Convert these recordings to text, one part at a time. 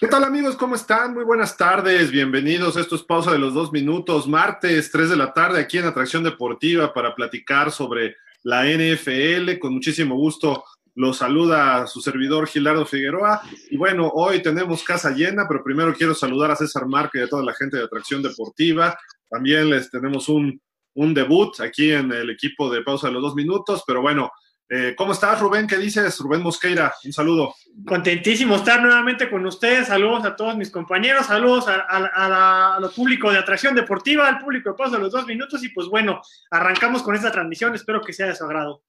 ¿Qué tal amigos? ¿Cómo están? Muy buenas tardes, bienvenidos. Esto es Pausa de los Dos Minutos, martes 3 de la tarde aquí en Atracción Deportiva para platicar sobre la NFL. Con muchísimo gusto los saluda su servidor Gilardo Figueroa. Y bueno, hoy tenemos casa llena, pero primero quiero saludar a César Marque y a toda la gente de Atracción Deportiva. También les tenemos un, un debut aquí en el equipo de Pausa de los Dos Minutos, pero bueno, eh, ¿Cómo estás, Rubén? ¿Qué dices? Rubén Mosqueira, un saludo. Contentísimo estar nuevamente con ustedes. Saludos a todos mis compañeros, saludos a, a, a, público de atracción deportiva, al público de paso de los dos minutos. Y pues bueno, arrancamos con esta transmisión. Espero que sea de su agrado.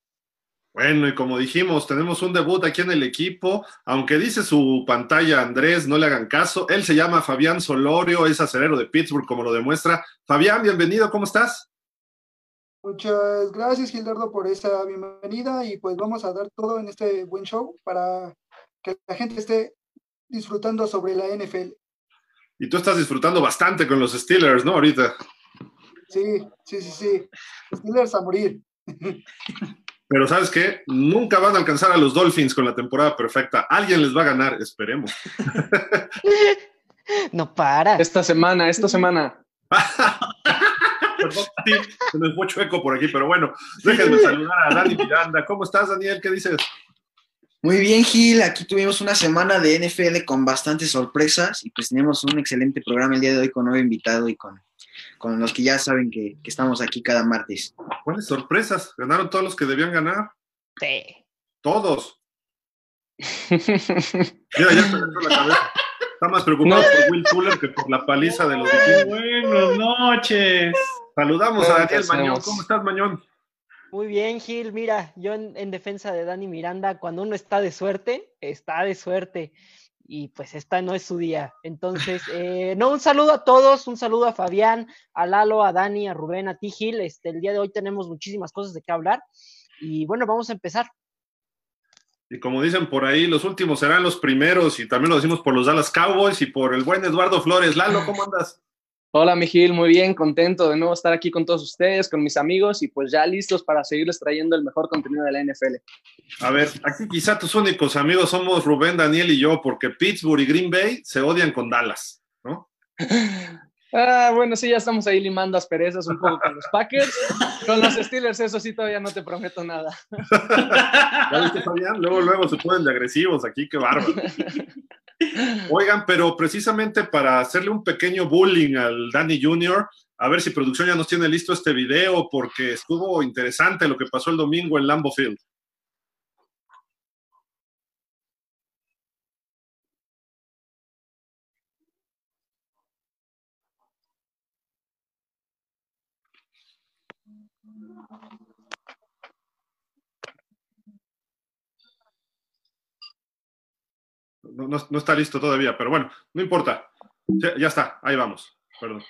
Bueno, y como dijimos, tenemos un debut aquí en el equipo. Aunque dice su pantalla Andrés, no le hagan caso. Él se llama Fabián Solorio, es acerero de Pittsburgh, como lo demuestra. Fabián, bienvenido, ¿cómo estás? Muchas gracias, Gildardo, por esa bienvenida y pues vamos a dar todo en este buen show para que la gente esté disfrutando sobre la NFL. Y tú estás disfrutando bastante con los Steelers, ¿no? Ahorita. Sí, sí, sí, sí. Steelers a morir. Pero ¿sabes qué? Nunca van a alcanzar a los Dolphins con la temporada perfecta. Alguien les va a ganar, esperemos. no para. Esta semana, esta semana. Perdón, se me fue chueco por aquí, pero bueno, déjenme saludar a Dani Miranda. ¿Cómo estás, Daniel? ¿Qué dices? Muy bien, Gil. Aquí tuvimos una semana de NFL con bastantes sorpresas y pues tenemos un excelente programa el día de hoy con nuevo invitado y con, con los que ya saben que, que estamos aquí cada martes. ¿Cuáles sorpresas? ¿Ganaron todos los que debían ganar? Sí. Todos. Mira, ya se me la cabeza. Está más preocupado no. por Will Fuller que por la paliza de los vikingos. Buenas noches. Saludamos a Daniel Mañón. ¿Cómo estás, Mañón? Muy bien, Gil. Mira, yo en, en, defensa de Dani Miranda, cuando uno está de suerte, está de suerte. Y pues esta no es su día. Entonces, eh, no, un saludo a todos, un saludo a Fabián, a Lalo, a Dani, a Rubén, a ti, Gil. Este, el día de hoy tenemos muchísimas cosas de qué hablar. Y bueno, vamos a empezar. Y como dicen por ahí, los últimos serán los primeros, y también lo decimos por los Dallas Cowboys y por el buen Eduardo Flores. Lalo, ¿cómo andas? Hola, Mijil, muy bien, contento de nuevo estar aquí con todos ustedes, con mis amigos y pues ya listos para seguirles trayendo el mejor contenido de la NFL. A ver, aquí quizá tus únicos amigos somos Rubén, Daniel y yo, porque Pittsburgh y Green Bay se odian con Dallas, ¿no? Ah, bueno, sí, ya estamos ahí limando asperezas un poco con los Packers. Con los Steelers, eso sí, todavía no te prometo nada. ¿Ya viste, Fabián? Luego, luego se ponen de agresivos aquí, qué bárbaro. Oigan, pero precisamente para hacerle un pequeño bullying al Danny Jr., a ver si producción ya nos tiene listo este video, porque estuvo interesante lo que pasó el domingo en Lambo Field. No, no, está listo todavía, pero bueno, no importa. Ya, ya, está, ahí vamos. Perdón.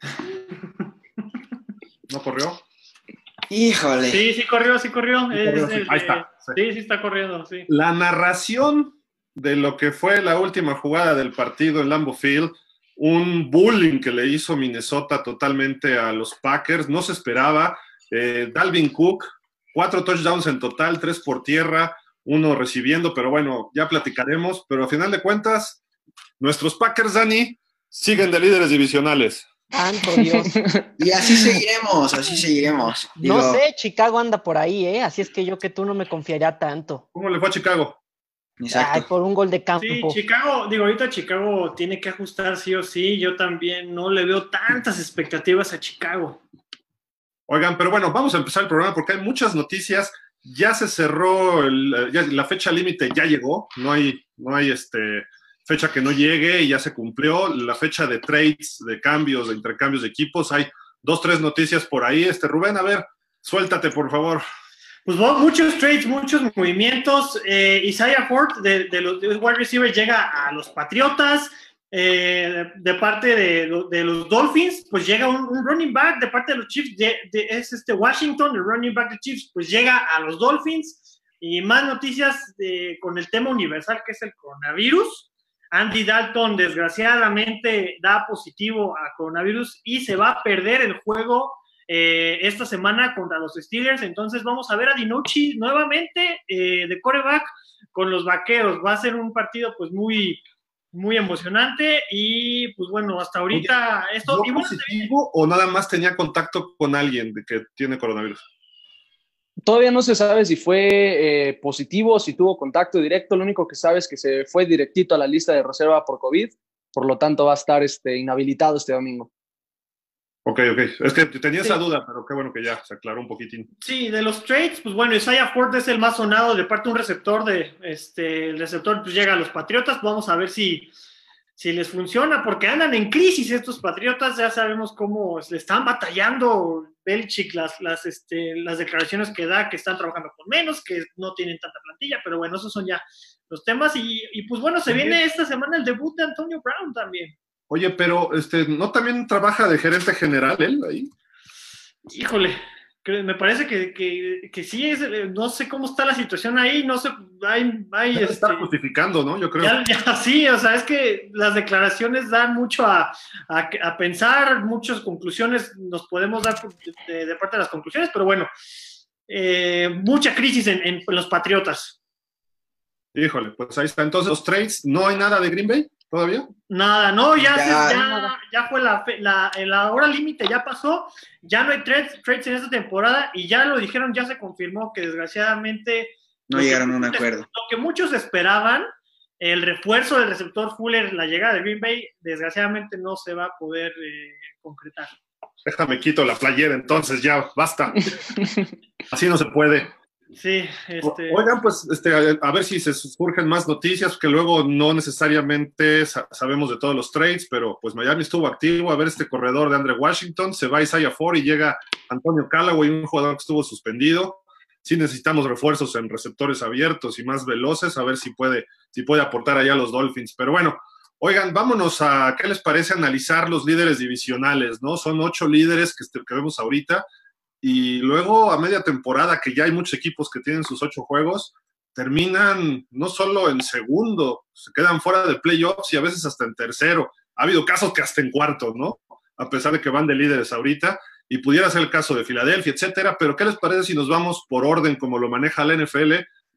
¿No corrió? Híjole. Sí, sí corrió, sí corrió. corrió sí. Ahí está. Sí. sí, está corriendo, sí. La narración de lo que fue la última jugada del partido en Lambeau Field, un bullying que le hizo Minnesota totalmente a los Packers, no se esperaba. Eh, Dalvin Cook, cuatro touchdowns en total, tres por tierra, uno recibiendo, pero bueno, ya platicaremos. Pero a final de cuentas, nuestros Packers, Dani, siguen de líderes divisionales. Santo Dios. y así seguiremos, así seguiremos. Digo, no sé, Chicago anda por ahí, ¿eh? Así es que yo que tú no me confiaría tanto. ¿Cómo le fue a Chicago? Exacto. Ay, por un gol de campo. Sí, Chicago, digo, ahorita Chicago tiene que ajustar sí o sí. Yo también no le veo tantas expectativas a Chicago. Oigan, pero bueno, vamos a empezar el programa porque hay muchas noticias. Ya se cerró, el, ya, la fecha límite ya llegó. No hay, no hay este fecha que no llegue y ya se cumplió. La fecha de trades, de cambios, de intercambios de equipos, hay dos, tres noticias por ahí. Este Rubén, a ver, suéltate, por favor. Pues muchos trades, muchos movimientos. Eh, Isaiah Ford de, de los de wide receivers llega a los Patriotas. eh, de parte de, los Dolphins, pues llega un, running back de parte de los Chiefs, es este Washington, el running back de Chiefs, pues llega a los Dolphins. Y más noticias con el tema universal que es el coronavirus. Andy Dalton desgraciadamente da positivo a coronavirus y se va a perder el juego eh, esta semana contra los Steelers. Entonces vamos a ver a Dinucci nuevamente eh, de coreback con los Vaqueros. Va a ser un partido pues muy, muy emocionante y pues bueno, hasta ahorita esto... positivo o nada más tenía contacto con alguien de que tiene coronavirus? Todavía no se sabe si fue eh, positivo, si tuvo contacto directo. Lo único que sabe es que se fue directito a la lista de reserva por COVID. Por lo tanto, va a estar este, inhabilitado este domingo. Ok, ok. Es que tenía esa duda, pero qué bueno que ya se aclaró un poquitín. Sí, de los trades, pues bueno, Isaiah Ford es el más sonado de parte de un receptor de, este, el receptor pues llega a los Patriotas, vamos a ver si, si les funciona, porque andan en crisis estos Patriotas, ya sabemos cómo le están batallando Belichick las, las, este, las declaraciones que da, que están trabajando con menos, que no tienen tanta plantilla, pero bueno, esos son ya los temas, y, y pues bueno, se viene esta semana el debut de Antonio Brown también. Oye, pero este, ¿no también trabaja de gerente general él ahí? Híjole, me parece que, sí, es, eh, no sé cómo está la situación ahí, no sé, hay... hay está este, justificando, ¿no? Yo creo. Ya, sí, o sea, es que las declaraciones dan mucho a, pensar, muchas conclusiones nos podemos dar de, parte de las conclusiones, pero bueno, eh, mucha crisis en, en los Patriotas. Híjole, pues ahí está. Entonces, los trades, ¿no hay nada de Green Bay? ¿Todavía? Nada, no, ya, ya, ya, fue la, la, la hora límite, ya pasó, ya no hay trades, trades en esta temporada y ya lo dijeron, ya se confirmó que desgraciadamente... No llegaron a un acuerdo. Lo que muchos esperaban, el refuerzo del receptor Fuller, la llegada de Green Bay, desgraciadamente no se va a poder eh, concretar. Déjame quito la playera entonces, ya, basta. Así no se puede. Sí, este... Oigan, pues este, a ver si se surgen más noticias, que luego no necesariamente sabemos de todos los trades, pero pues Miami estuvo activo, a ver este corredor de Andre Washington, se va Isaiah Ford y llega Antonio Callaway, un jugador que estuvo suspendido. Sí necesitamos refuerzos en receptores abiertos y más veloces, a ver si puede, si puede aportar allá a los Dolphins. Pero bueno, oigan, vámonos a, ¿qué les parece analizar los líderes divisionales? ¿no? Son ocho líderes que, que vemos ahorita y luego a media temporada, que ya hay muchos equipos que tienen sus ocho juegos, terminan no solo en segundo, se quedan fuera de playoffs y a veces hasta en tercero. Ha habido casos que hasta en cuarto, ¿no? A pesar de que van de líderes ahorita, y pudiera ser el caso de Filadelfia, etcétera. Pero, ¿qué les parece si nos vamos por orden como lo maneja la NFL?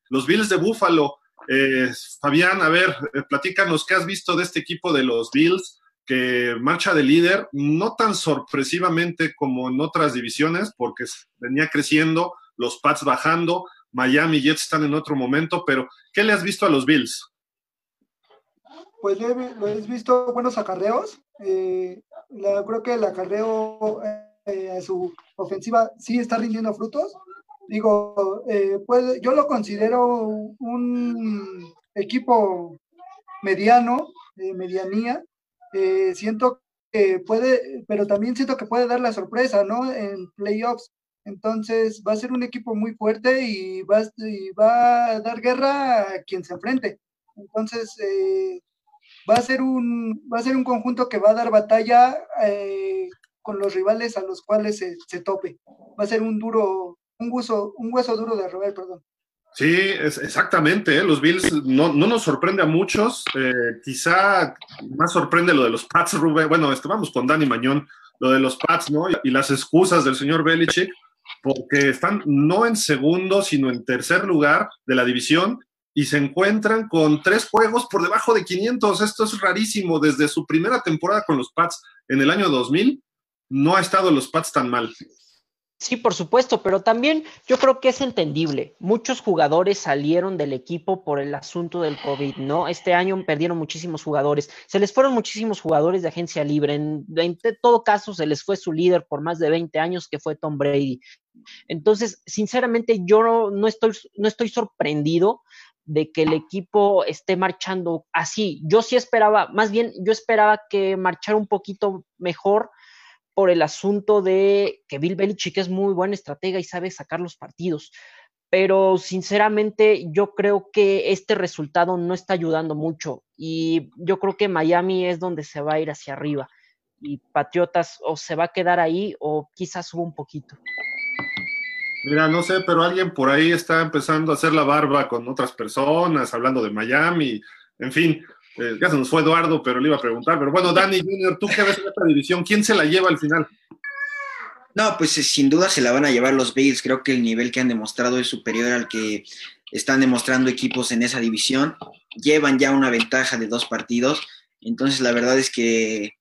Los Bills de Buffalo. Eh, Fabián, a ver, eh, platícanos qué has visto de este equipo de los Bills que marcha de líder, no tan sorpresivamente como en otras divisiones, porque venía creciendo, los Pats bajando, Miami Jets están en otro momento, pero ¿qué le has visto a los Bills? Pues le, he visto buenos acarreos. Eh, creo que el acarreo eh, a su ofensiva sí está rindiendo frutos. Digo, eh, pues, yo lo considero un equipo mediano, medianía, eh, siento que puede, pero también siento que puede dar la sorpresa, ¿no? En playoffs. Entonces va a ser un equipo muy fuerte y va, va a dar guerra a quien se enfrente. Entonces eh, va, a ser un, va a ser un conjunto que va a dar batalla eh, con los rivales a los cuales se, se, tope. Va a ser un duro, un hueso, un hueso duro de roer, perdón. Sí, es, exactamente. ¿eh? Los Bills no, nos sorprende a muchos. Eh, quizá más sorprende lo de los Pats, Rubén. Bueno, este, vamos con Dani Mañón, lo de los Pats, ¿no? Y, las excusas del señor Belichick, porque están no en segundo, sino en tercer lugar de la división y se encuentran con tres juegos por debajo de 500. Esto es rarísimo. Desde su primera temporada con los Pats en el año 2000, no ha estado los Pats tan mal. Sí, por supuesto, pero también yo creo que es entendible. Muchos jugadores salieron del equipo por el asunto del COVID, ¿no? Este año perdieron muchísimos jugadores. Se les fueron muchísimos jugadores de agencia libre. En, todo caso, se les fue su líder por más de 20 años, que fue Tom Brady. Entonces, sinceramente, yo no, estoy, no estoy sorprendido de que el equipo esté marchando así. Yo sí esperaba, más bien, yo esperaba que marchara un poquito mejor por el asunto de que Bill Belichick es muy buen estratega y sabe sacar los partidos. pero sinceramente yo creo que este resultado no está ayudando mucho y yo creo que Miami es donde se va a ir hacia arriba y Patriotas o se va a quedar ahí o quizás suba un poquito. Mira, no sé, pero alguien por ahí está empezando a hacer la barba con otras personas, hablando de Miami, en fin, eh, ya se nos fue Eduardo, pero le iba a preguntar. Pero bueno, Dani Junior, ¿tú qué ves en esta división? ¿Quién se la lleva al final? No, pues eh, sin duda se la van a llevar los Bills. Creo que el nivel que han demostrado es superior al que están demostrando equipos en esa división. Llevan ya una ventaja de dos partidos. Entonces, la verdad es que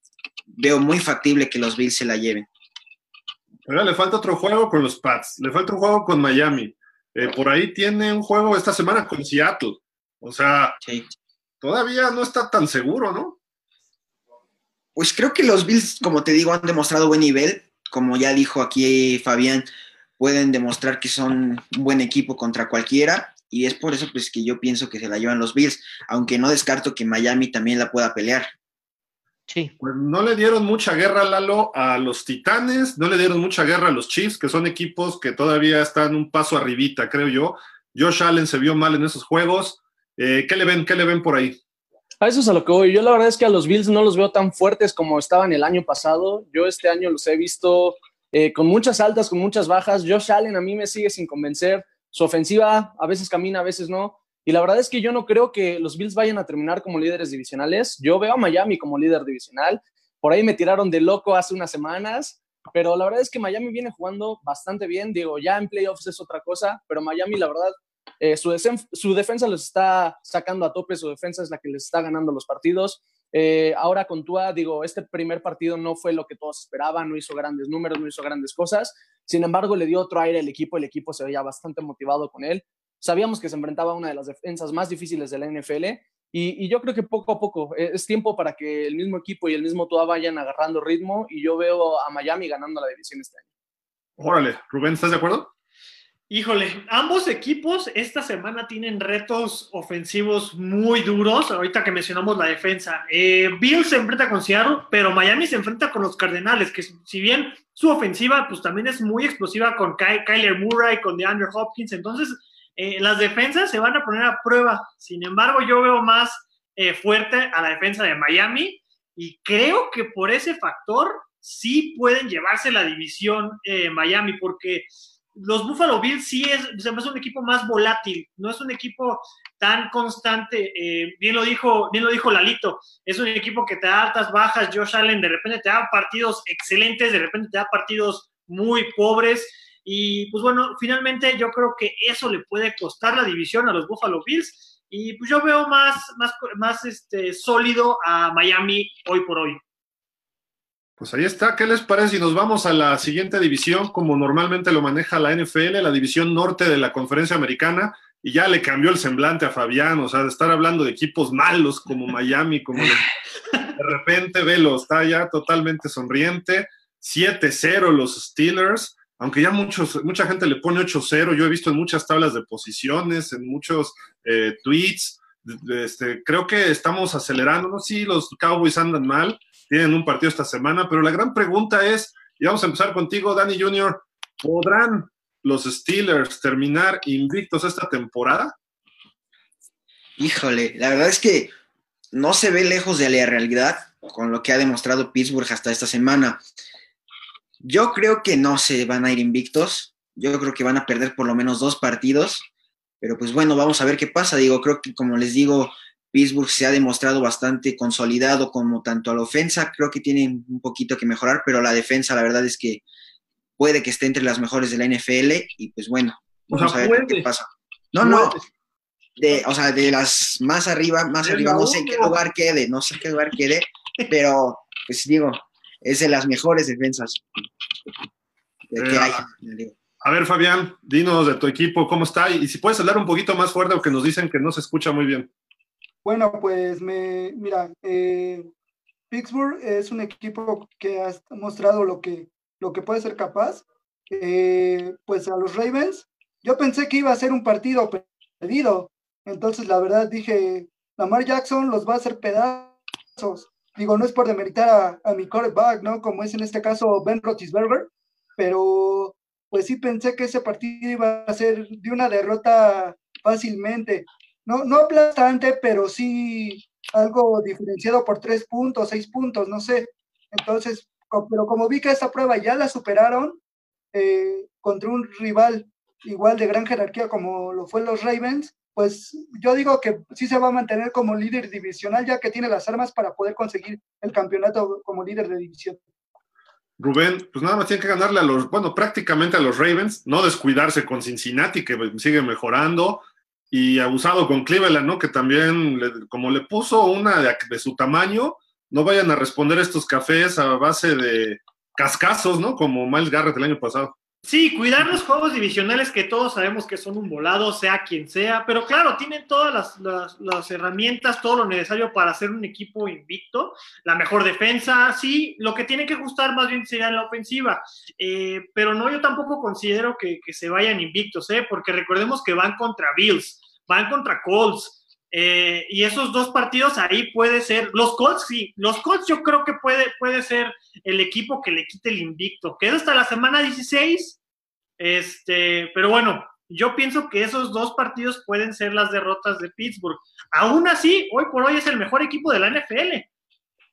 veo muy factible que los Bills se la lleven. Pero le falta otro juego con los Pats, le falta un juego con Miami. Eh, por ahí tiene un juego esta semana con Seattle. O sea, todavía no está tan seguro, ¿no? Pues creo que los Bills, como te digo, han demostrado buen nivel. Como ya dijo aquí Fabián, pueden demostrar que son un buen equipo contra cualquiera. Y es por eso pues, que yo pienso que se la llevan los Bills, aunque no descarto que Miami también la pueda pelear. Sí. Pues no le dieron mucha guerra, Lalo, a los Titanes, no le dieron mucha guerra a los Chiefs, que son equipos que todavía están un paso arribita, creo yo. Josh Allen se vio mal en esos juegos. Eh, ¿Qué le ven? ¿Qué le ven por ahí? A eso es a lo que voy. Yo la verdad es que a los Bills no los veo tan fuertes como estaban el año pasado. Yo este año los he visto eh, con muchas altas, con muchas bajas. Josh Allen a mí me sigue sin convencer. Su ofensiva a veces camina, a veces no. Y la verdad es que yo no creo que los Bills vayan a terminar como líderes divisionales. Yo veo a Miami como líder divisional. Por ahí me tiraron de loco hace unas semanas, pero la verdad es que Miami viene jugando bastante bien. Digo, ya en playoffs es otra cosa, pero Miami, la verdad, eh, su, defensa los está sacando a tope, su defensa es la que les está ganando los partidos. Eh, ahora con Tua, digo, este primer partido no fue lo que todos esperaban, no hizo grandes números, no hizo grandes cosas. Sin embargo, le dio otro aire al equipo, el equipo se veía bastante motivado con él. Sabíamos que se enfrentaba a una de las defensas más difíciles de la NFL y, yo creo que poco a poco eh, es tiempo para que el mismo equipo y el mismo Tua vayan agarrando ritmo y yo veo a Miami ganando la división este año. Órale, Rubén, ¿estás de acuerdo? Híjole, ambos equipos esta semana tienen retos ofensivos muy duros. Ahorita que mencionamos la defensa, eh, Bill se enfrenta con Seattle, pero Miami se enfrenta con los Cardenales, que si bien su ofensiva pues también es muy explosiva con Kyler Murray, con DeAndre Hopkins, entonces eh, las defensas se van a poner a prueba. Sin embargo, yo veo más eh, fuerte a la defensa de Miami y creo que por ese factor sí pueden llevarse la división eh, Miami, porque los Buffalo Bills sí es, es un equipo más volátil, no es un equipo tan constante. bien lo dijo, bien lo dijo Lalito, es un equipo que te da altas, bajas. Josh Allen de repente te da partidos excelentes, de repente te da partidos muy pobres. Y pues bueno, finalmente yo creo que eso le puede costar la división a los Buffalo Bills. Y pues yo veo más, más, más este, sólido a Miami hoy por hoy. Pues ahí está, ¿qué les parece si nos vamos a la siguiente división, como normalmente lo maneja la NFL, la división norte de la conferencia americana? Y ya le cambió el semblante a Fabián, o sea, de estar hablando de equipos malos como Miami, como de, de repente velo, está ya totalmente sonriente. 7-0 los Steelers, aunque ya muchos, mucha gente le pone 8-0, yo he visto en muchas tablas de posiciones, en muchos eh, tweets, este, creo que estamos acelerando, ¿no? Sí, los Cowboys andan mal, tienen un partido esta semana, pero la gran pregunta es, y vamos a empezar contigo, Danny Jr., ¿podrán los Steelers terminar invictos esta temporada? Híjole, la verdad es que no se ve lejos de la realidad con lo que ha demostrado Pittsburgh hasta esta semana. Yo creo que no se van a ir invictos. Yo creo que van a perder por lo menos dos partidos. Pero pues bueno, vamos a ver qué pasa. Digo, creo que como les digo, Pittsburgh se ha demostrado bastante consolidado como tanto a la ofensa, creo que tienen un poquito que mejorar, pero la defensa la verdad es que puede que esté entre las mejores de la NFL y pues bueno, vamos a ver qué pasa. No, no, de, o sea, de las más arriba, más arriba, no sé en qué lugar quede, no sé en qué lugar quede, pero pues digo, es de las mejores defensas que eh, hay. A ver, Fabián, dinos de tu equipo, ¿cómo está? Y si puedes hablar un poquito más fuerte, porque nos dicen que no se escucha muy bien. Bueno, pues me, mira, eh, Pittsburgh es un equipo que ha mostrado lo que, lo que puede ser capaz. Eh, pues a los Ravens, yo pensé que iba a ser un partido perdido. Entonces, la verdad, dije, Lamar Jackson los va a hacer pedazos digo, no es por demeritar a, mi quarterback, ¿no? Como es en este caso Ben Roethlisberger, pero pues sí pensé que ese partido iba a ser de una derrota fácilmente. No, no aplastante, pero sí algo diferenciado por tres puntos, seis puntos, no sé. Entonces, pero como vi que esta prueba ya la superaron eh, contra un rival igual de gran jerarquía como lo fue los Ravens, pues yo digo que sí se va a mantener como líder divisional ya que tiene las armas para poder conseguir el campeonato como líder de división. Rubén, pues nada más tiene que ganarle a los, bueno, prácticamente a los Ravens, no descuidarse con Cincinnati, que sigue mejorando, y abusado con Cleveland, ¿no? Que también, como le puso una de, su tamaño, no vayan a responder estos cafés a base de cascazos, ¿no? Como Miles Garrett el año pasado. Sí, cuidar los juegos divisionales que todos sabemos que son un volado, sea quien sea, pero claro, tienen todas las, herramientas, todo lo necesario para hacer un equipo invicto, la mejor defensa, sí, lo que tiene que ajustar más bien sería la ofensiva, eh, pero no, yo tampoco considero que, se vayan invictos, ¿eh? porque recordemos que van contra Bills, van contra Colts, eh, y esos dos partidos ahí puede ser, los Colts sí, los Colts yo creo que puede, puede ser el equipo que le quite el invicto, que es hasta la semana 16, este, pero bueno, yo pienso que esos dos partidos pueden ser las derrotas de Pittsburgh. Aún así, hoy por hoy es el mejor equipo de la NFL.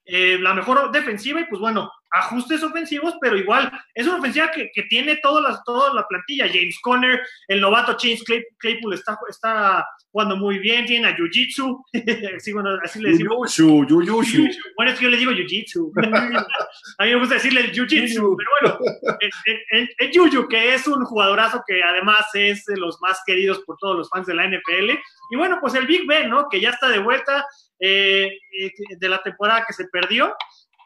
Eh, la mejor defensiva y pues bueno, ajustes ofensivos, pero igual es una ofensiva que, tiene toda la, toda la plantilla. James Conner, el novato James Claypool está, está jugando muy bien, tiene a Jiu-Jitsu, así le decimos. Bueno, es que yo le digo Jiu-Jitsu. a mí me gusta decirle el Jiu-Jitsu, pero bueno, el, Juju, que es un jugadorazo que además es de los más queridos por todos los fans de la NFL. Y bueno, pues el Big Ben, ¿no? Que ya está de vuelta eh, eh, de la temporada que se perdió.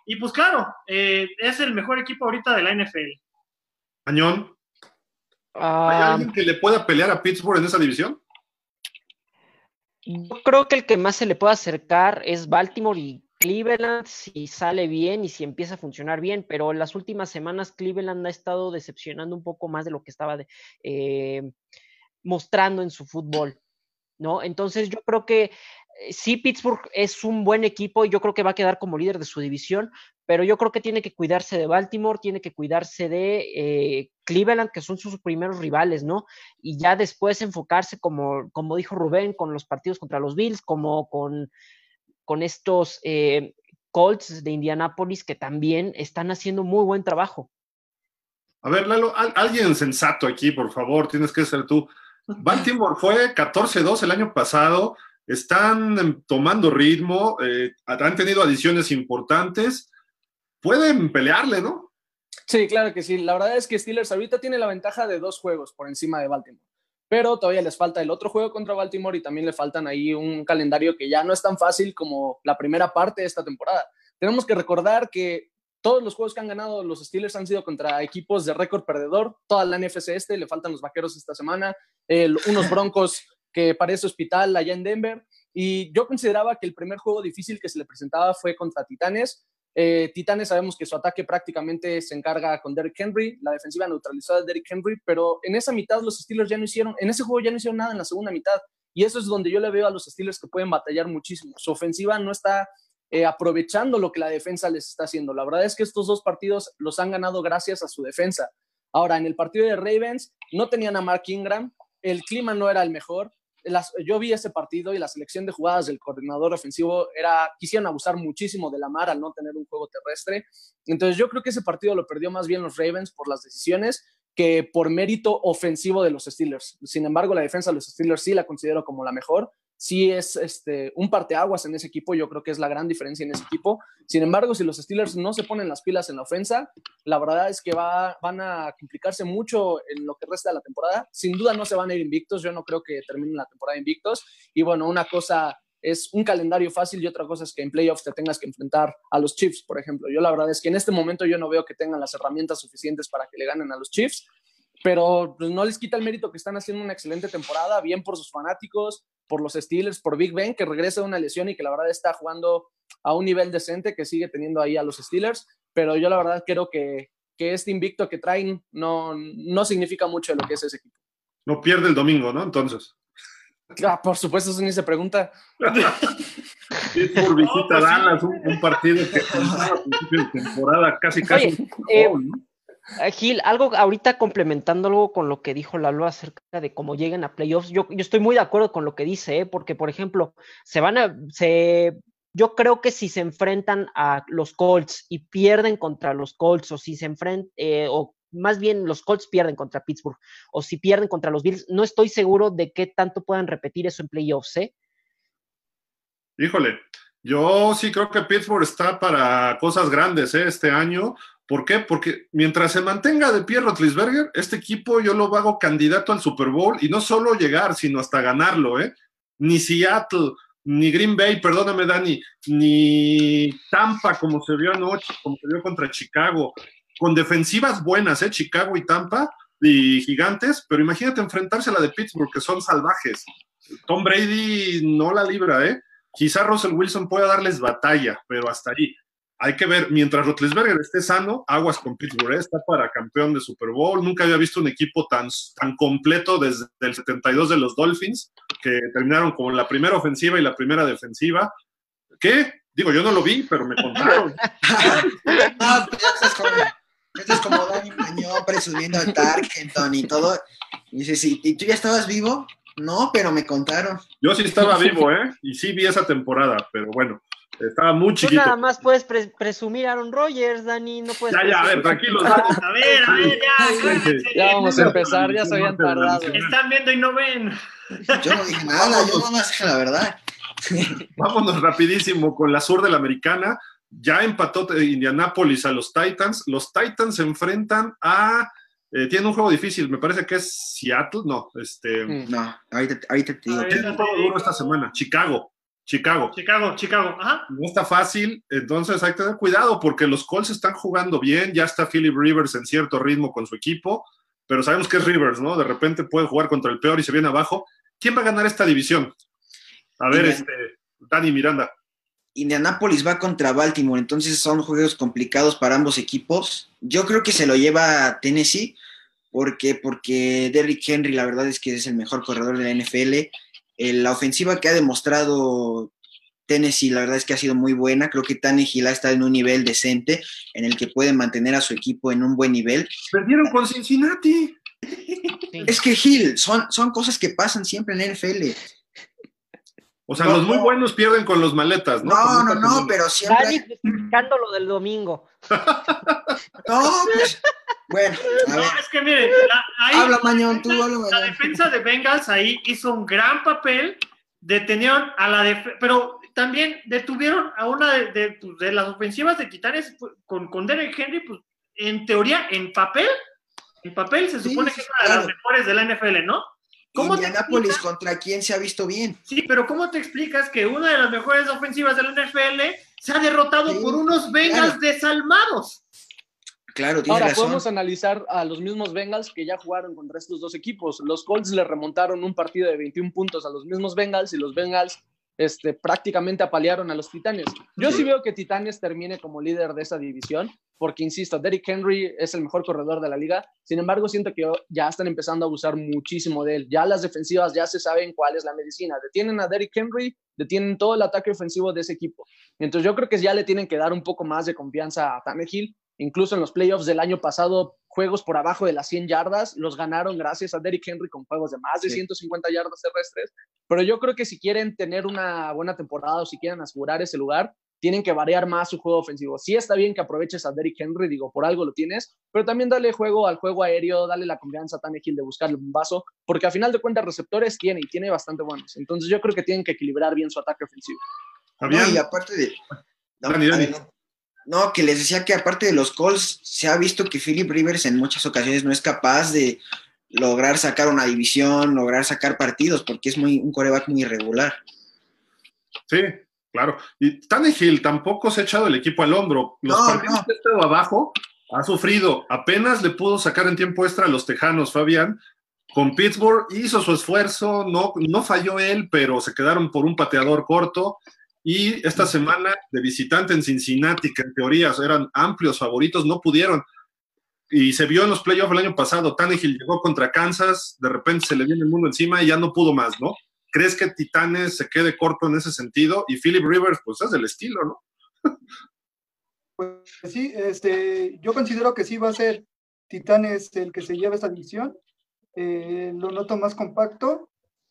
Y pues claro, eh, es el mejor equipo ahorita de la NFL. Añón. ¿Hay ah. alguien que le pueda pelear a Pittsburgh en esa división? Yo creo que el que más se le puede acercar es Baltimore y Cleveland si sale bien y si empieza a funcionar bien, pero en las últimas semanas Cleveland ha estado decepcionando un poco más de lo que estaba mostrando en su fútbol, ¿no? Entonces yo creo que sí, Pittsburgh es un buen equipo y yo creo que va a quedar como líder de su división, pero yo creo que tiene que cuidarse de Baltimore, tiene que cuidarse de eh, Cleveland, que son sus primeros rivales, ¿no? Y ya después enfocarse, como, como dijo Rubén, con los partidos contra los Bills, como con, con estos eh, Colts de Indianápolis, que también están haciendo muy buen trabajo. A ver, Lalo, alguien sensato aquí, por favor, tienes que ser tú. Baltimore fue 14-2 el año pasado están em, tomando ritmo, eh, han tenido adiciones importantes, pueden pelearle, ¿no? Sí, claro que sí. La verdad es que Steelers ahorita tiene la ventaja de dos juegos por encima de Baltimore, pero todavía les falta el otro juego contra Baltimore y también le faltan ahí un calendario que ya no es tan fácil como la primera parte de esta temporada. Tenemos que recordar que todos los juegos que han ganado los Steelers han sido contra equipos de récord perdedor. Toda la NFC este, le faltan los Vaqueros esta semana, unos Broncos que parece hospital allá en Denver. Y yo consideraba que el primer juego difícil que se le presentaba fue contra Titanes. Eh, Titanes sabemos que su ataque prácticamente se encarga con Derrick Henry, la defensiva neutralizada de Derrick Henry, pero en esa mitad los Steelers ya no hicieron, en ese juego ya no hicieron nada en la segunda mitad. Y eso es donde yo le veo a los Steelers que pueden batallar muchísimo. Su ofensiva no está eh, aprovechando lo que la defensa les está haciendo. La verdad es que estos dos partidos los han ganado gracias a su defensa. Ahora, en el partido de Ravens no tenían a Mark Ingram, el clima no era el mejor, yo vi ese partido y la selección de jugadas del coordinador ofensivo era, quisieron abusar muchísimo de la mar al no tener un juego terrestre. Entonces yo creo que ese partido lo perdió más bien los Ravens por las decisiones que por mérito ofensivo de los Steelers. Sin embargo, la defensa de los Steelers sí la considero como la mejor sí es este, un parteaguas en ese equipo, yo creo que es la gran diferencia en ese equipo. Sin embargo, si los Steelers no se ponen las pilas en la ofensa, la verdad es que va, van a complicarse mucho en lo que resta de la temporada. Sin duda no se van a ir invictos, yo no creo que terminen la temporada invictos. Y bueno, una cosa es un calendario fácil y otra cosa es que en playoffs te tengas que enfrentar a los Chiefs, por ejemplo. Yo la verdad es que en este momento yo no veo que tengan las herramientas suficientes para que le ganen a los Chiefs, pero pues, no les quita el mérito que están haciendo una excelente temporada, bien por sus fanáticos, por los Steelers, por Big Ben, que regresa de una lesión y que la verdad está jugando a un nivel decente, que sigue teniendo ahí a los Steelers, pero yo la verdad creo que, que este invicto que traen no, no significa mucho de lo que es ese equipo. No pierde el domingo, ¿no? Entonces. Ah, por supuesto, eso ni se pregunta. es por visita a Dallas, un, partido que a principio de temporada casi casi. Eh, Eh, Gil, algo ahorita complementando algo con lo que dijo Lalo acerca de cómo lleguen a playoffs, yo, yo estoy muy de acuerdo con lo que dice, ¿eh? porque por ejemplo, se van a, se, yo creo que si se enfrentan a los Colts y pierden contra los Colts, o si se enfrentan, eh, o más bien los Colts pierden contra Pittsburgh, o si pierden contra los Bills, no estoy seguro de qué tanto puedan repetir eso en playoffs, ¿eh? Híjole, yo sí creo que Pittsburgh está para cosas grandes ¿eh? este año. ¿Por qué? Porque mientras se mantenga de pie Rotlisberger, este equipo yo lo hago candidato al Super Bowl y no solo llegar, sino hasta ganarlo, ¿eh? Ni Seattle, ni Green Bay, perdóname Dani, ni Tampa como se vio anoche, como se vio contra Chicago, con defensivas buenas, ¿eh? Chicago y Tampa y gigantes, pero imagínate enfrentarse a la de Pittsburgh, que son salvajes. Tom Brady no la libra, ¿eh? Quizá Russell Wilson pueda darles batalla, pero hasta ahí. Hay que ver, mientras Roethlisberger esté sano, aguas con Pittsburgh, ¿eh? está para campeón de Super Bowl. Nunca había visto un equipo tan, tan completo desde el 72 de los Dolphins, que terminaron con la primera ofensiva y la primera defensiva. ¿Qué? Digo, yo no lo vi, pero me contaron. no, pero esto es como, esto es como Dani Mañón presumiendo al Tarkenton y todo. Y dices, ¿y tú ya estabas vivo? No, pero me contaron. Yo sí estaba vivo, ¿eh? Y sí vi esa temporada, pero bueno, estaba muy Tú chiquito. nada más puedes pre- presumir a Aaron Rodgers, Dani, no puedes. Ya, ya, a ver, tranquilos. A ver, a ver, ya. Ya vamos a empezar, ya se habían tardado. Están viendo y no ven. Yo no dije nada, yo nomás dije la verdad. Vámonos rapidísimo con la sur de la americana. Ya empató Indianapolis a los Titans. Los Titans se enfrentan a. eh, tienen un juego difícil, me parece que es Seattle, no, este. No, ahorita, ahorita te digo. A ver. Tienen un juego duro esta semana. Chicago, Chicago. Chicago, Chicago. Ajá. No está fácil, entonces hay que tener cuidado porque los Colts están jugando bien. Ya está Philip Rivers en cierto ritmo con su equipo, pero sabemos que es Rivers, ¿no? De repente puede jugar contra el peor y se viene abajo. ¿Quién va a ganar esta división? A ver, este, Dani Miranda. Indianapolis va contra Baltimore, entonces son juegos complicados para ambos equipos. Yo creo que se lo lleva Tennessee, porque, porque Derrick Henry la verdad es que es el mejor corredor de la NFL. Eh, la ofensiva que ha demostrado Tennessee la verdad es que ha sido muy buena. Creo que Tannehill ha estado en un nivel decente en el que puede mantener a su equipo en un buen nivel. Perdieron con Cincinnati. Es que Hill, son, son cosas que pasan siempre en la NFL. O sea, No, los muy no. buenos pierden con los maletas, ¿no? No, no, no, pero siempre... Dani justificando lo del domingo. No, pues... Bueno, a No, ver. es que miren, la, ahí, Habla, Mañón, tú habla, la Mañón. defensa de Bengals ahí hizo un gran papel, detenieron a la def pero también detuvieron a una de, de, pues, de las ofensivas de Titanes pues, con, con Derek Henry, pues en teoría, en papel, en papel se supone sí, que es una de las mejores de la NFL, ¿no? ¿Cómo Indianapolis contra quién se ha visto bien. Sí, pero ¿cómo te explicas que una de las mejores ofensivas de la NFL se ha derrotado Sí, por unos Bengals claro. desalmados? Claro, tienes Ahora razón. podemos analizar a los mismos Bengals que ya jugaron contra estos dos equipos. Los Colts le remontaron un partido de 21 puntos a los mismos Bengals y los Bengals este, prácticamente apalearon a los Titanes. Yo sí veo que Titanes termine como líder de esa división, porque insisto, Derrick Henry es el mejor corredor de la liga. Sin embargo, siento que ya están empezando a abusar muchísimo de él. Ya las defensivas ya se saben cuál es la medicina. Detienen a Derrick Henry, detienen todo el ataque ofensivo de ese equipo. Entonces yo creo que ya le tienen que dar un poco más de confianza a Tannehill. Incluso en los playoffs del año pasado, juegos por abajo de las 100 yardas los ganaron gracias a Derrick Henry con juegos de más de Sí. 150 yardas terrestres. Pero yo creo que si quieren tener una buena temporada o si quieren asegurar ese lugar, tienen que variar más su juego ofensivo. Sí está bien que aproveches a Derrick Henry, digo, por algo lo tienes, pero también dale juego al juego aéreo, dale la confianza a Tannehill de buscarle un vaso, porque a final de cuentas receptores tiene y tiene bastante buenos. Entonces yo creo que tienen que equilibrar bien su ataque ofensivo. No, y aparte de. No, Dani, Dani. a ver, no. Que les decía que aparte de los calls, se ha visto que Philip Rivers en muchas ocasiones no es capaz de lograr sacar una división, lograr sacar partidos, porque es muy un coreback muy irregular. Sí, claro. Y Tannehill tampoco se ha echado el equipo al hombro. Los No, partidos no. que ha estado abajo ha sufrido. Apenas le pudo sacar en tiempo extra a los Tejanos, Fabián. Con Pittsburgh hizo su esfuerzo, no, no falló él, pero se quedaron por un pateador corto. Y esta semana de visitante en Cincinnati, que en teoría eran amplios favoritos, no pudieron. Y se vio en los playoffs el año pasado. Tannehill llegó contra Kansas, de repente se le viene el mundo encima y ya no pudo más, ¿no? ¿Crees que Titanes se quede corto en ese sentido? Y Philip Rivers, pues es del estilo, ¿no? Pues sí, este, yo considero que sí va a ser Titanes el que se lleva esta división. Eh, lo noto más compacto,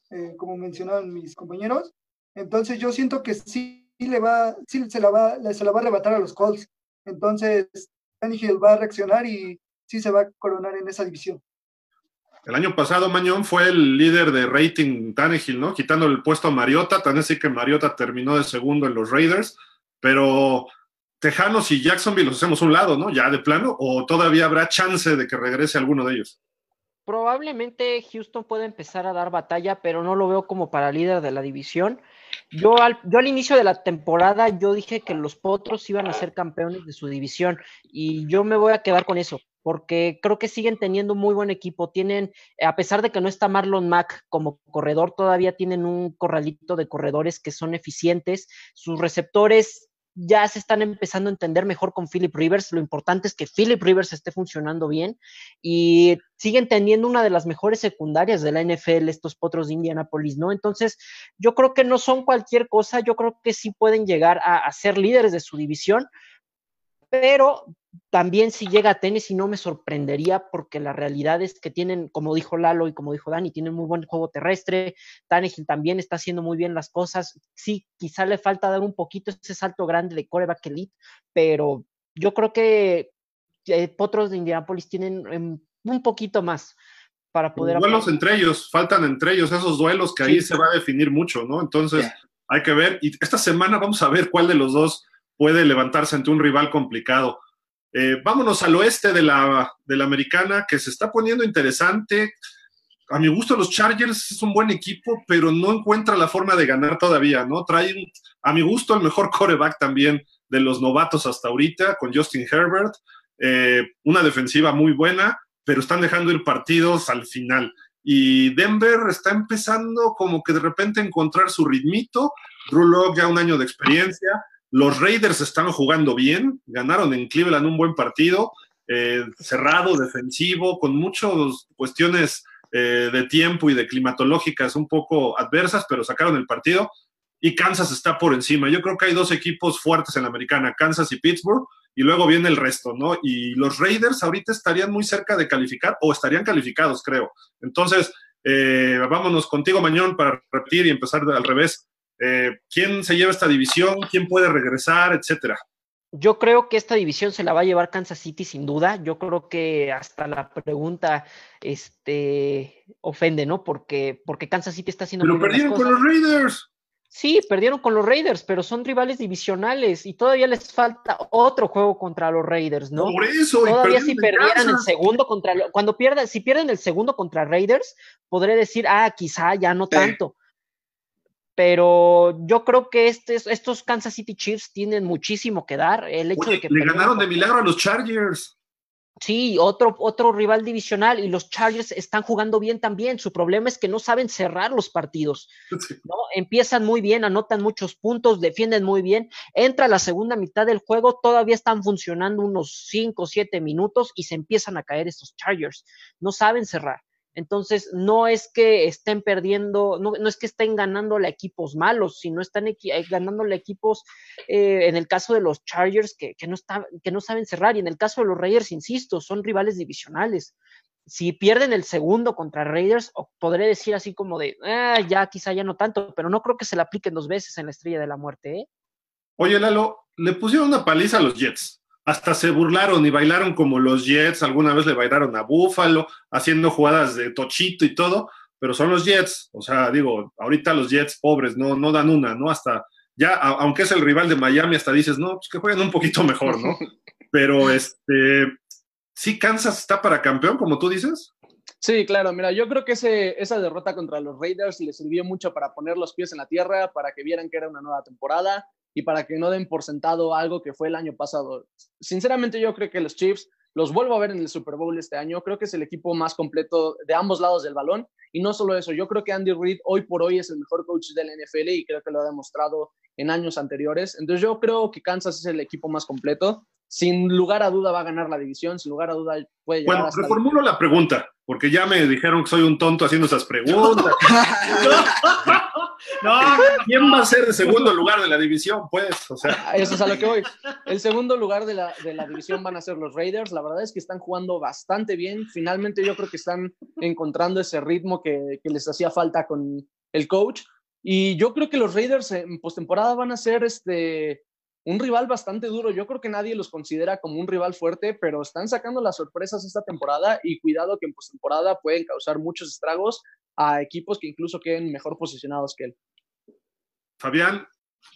eh, como mencionaron mis compañeros. Entonces yo siento que sí le va, sí se la va, se la va a arrebatar a los Colts. Entonces, Tannehill va a reaccionar y sí se va a coronar en esa división. El año pasado Mañón fue el líder de rating Tannehill, ¿no? Quitando el puesto a Mariota, tan así que Mariota terminó de segundo en los Raiders, pero Tejanos y Jacksonville los hacemos un lado, ¿no? Ya de plano, o todavía habrá chance de que regrese alguno de ellos. Probablemente Houston pueda empezar a dar batalla, pero no lo veo como para líder de la división. Yo al, yo al inicio de la temporada yo dije que los Potros iban a ser campeones de su división y yo me voy a quedar con eso porque creo que siguen teniendo muy buen equipo. Tienen, a pesar de que no está Marlon Mack como corredor, todavía tienen un corralito de corredores que son eficientes. Sus receptores ya se están empezando a entender mejor con Philip Rivers. Lo importante es que Philip Rivers esté funcionando bien y siguen teniendo una de las mejores secundarias de la NFL, estos potros de Indianapolis, ¿no? Entonces, yo creo que no son cualquier cosa, yo creo que sí pueden llegar a, a ser líderes de su división, pero también si llega a Tennessee no me sorprendería porque la realidad es que tienen, como dijo Lalo y como dijo Dani, tienen muy buen juego terrestre, Tannehill también está haciendo muy bien las cosas, sí, quizá le falta dar un poquito ese salto grande de coreback elite, pero yo creo que eh, Potros de Indianapolis tienen um, un poquito más para poder... Duelos entre ellos, faltan entre ellos esos duelos que ahí se va a definir mucho, ¿no? Entonces yeah. hay que ver, y esta semana vamos a ver cuál de los dos puede levantarse ante un rival complicado. Eh, vámonos al oeste de la, de la americana, que se está poniendo interesante. A mi gusto, los Chargers es un buen equipo, pero no encuentra la forma de ganar todavía, ¿no? Traen, a mi gusto, el mejor coreback también de los novatos hasta ahorita, con Justin Herbert. Eh, una defensiva muy buena, pero están dejando ir partidos al final. Y Denver está empezando como que de repente a encontrar su ritmito. Drew Locke ya un año de experiencia. Los Raiders están jugando bien, ganaron en Cleveland un buen partido, eh, cerrado, defensivo, con muchas cuestiones eh, de tiempo y de climatológicas un poco adversas, pero sacaron el partido y Kansas está por encima. Yo creo que hay dos equipos fuertes en la americana, Kansas y Pittsburgh, y luego viene el resto, ¿no? Y los Raiders ahorita estarían muy cerca de calificar o estarían calificados, creo. Entonces, eh, vámonos contigo, Mañón, para repetir y empezar al revés. Eh, quién se lleva esta división, quién puede regresar, etcétera. Yo creo que esta división se la va a llevar Kansas City sin duda. Yo creo que hasta la pregunta este, ofende, ¿no? Porque, porque Kansas City está haciendo. Pero perdieron con los Raiders. Sí, perdieron con los Raiders, pero son rivales divisionales y todavía les falta otro juego contra los Raiders, ¿no? Por eso, todavía si perdieran el segundo contra cuando pierdan, si pierden el segundo contra Raiders, podré decir, ah, quizá ya no sí. tanto pero yo creo que estos Kansas City Chiefs tienen muchísimo que dar. El hecho Oye, de que le ganaron de milagro a los Chargers. Sí, otro, otro rival divisional y los Chargers están jugando bien también. Su problema es que no saben cerrar los partidos. ¿no? Empiezan muy bien, anotan muchos puntos, defienden muy bien. Entra la segunda mitad del juego, todavía están funcionando unos 5 o 7 minutos y se empiezan a caer estos Chargers. No saben cerrar. Entonces, no es que estén perdiendo, no, es que estén ganándole equipos malos, sino están ganándole a equipos, eh, en el caso de los Chargers, que no saben cerrar, y en el caso de los Raiders, insisto, son rivales divisionales. Si pierden el segundo contra Raiders, podré decir así como de, ah, ya quizá ya no tanto, pero no creo que se le apliquen dos veces en la estrella de la muerte. ¿eh? Oye, Lalo, le pusieron una paliza a los Jets hasta se burlaron y bailaron como los Jets, alguna vez le bailaron a Buffalo, haciendo jugadas de tochito y todo, pero son los Jets, o sea, digo, ahorita los Jets pobres no, no dan una, ¿no? Hasta, ya, aunque es el rival de Miami, hasta dices, no, pues que jueguen un poquito mejor, ¿no? Pero, este, sí, Kansas está para campeón, como tú dices. Sí, claro, mira, yo creo que ese, esa derrota contra los Raiders le sirvió mucho para poner los pies en la tierra, para que vieran que era una nueva temporada, y para que no den por sentado algo que fue el año pasado. Sinceramente yo creo que los Chiefs los vuelvo a ver en el Super Bowl este año, creo que es el equipo más completo de ambos lados del balón y no solo eso, yo creo que Andy Reid hoy por hoy es el mejor coach del NFL y creo que lo ha demostrado en años anteriores. Entonces yo creo que Kansas es el equipo más completo. Sin lugar a duda va a ganar la división, sin lugar a duda puede llegar Bueno, reformulo la pregunta, porque ya me dijeron que soy un tonto haciendo esas preguntas. No, ¿quién va a ser el segundo lugar de la división? Pues, o sea. Eso es a lo que voy. El segundo lugar de la, de la división van a ser los Raiders. La verdad es que están jugando bastante bien. Finalmente yo creo que están encontrando ese ritmo que, que les hacía falta con el coach. Y yo creo que los Raiders en postemporada van a ser este, un rival bastante duro. Yo creo que nadie los considera como un rival fuerte, pero están sacando las sorpresas esta temporada y cuidado que en postemporada pueden causar muchos estragos a equipos que incluso queden mejor posicionados que él. Fabián,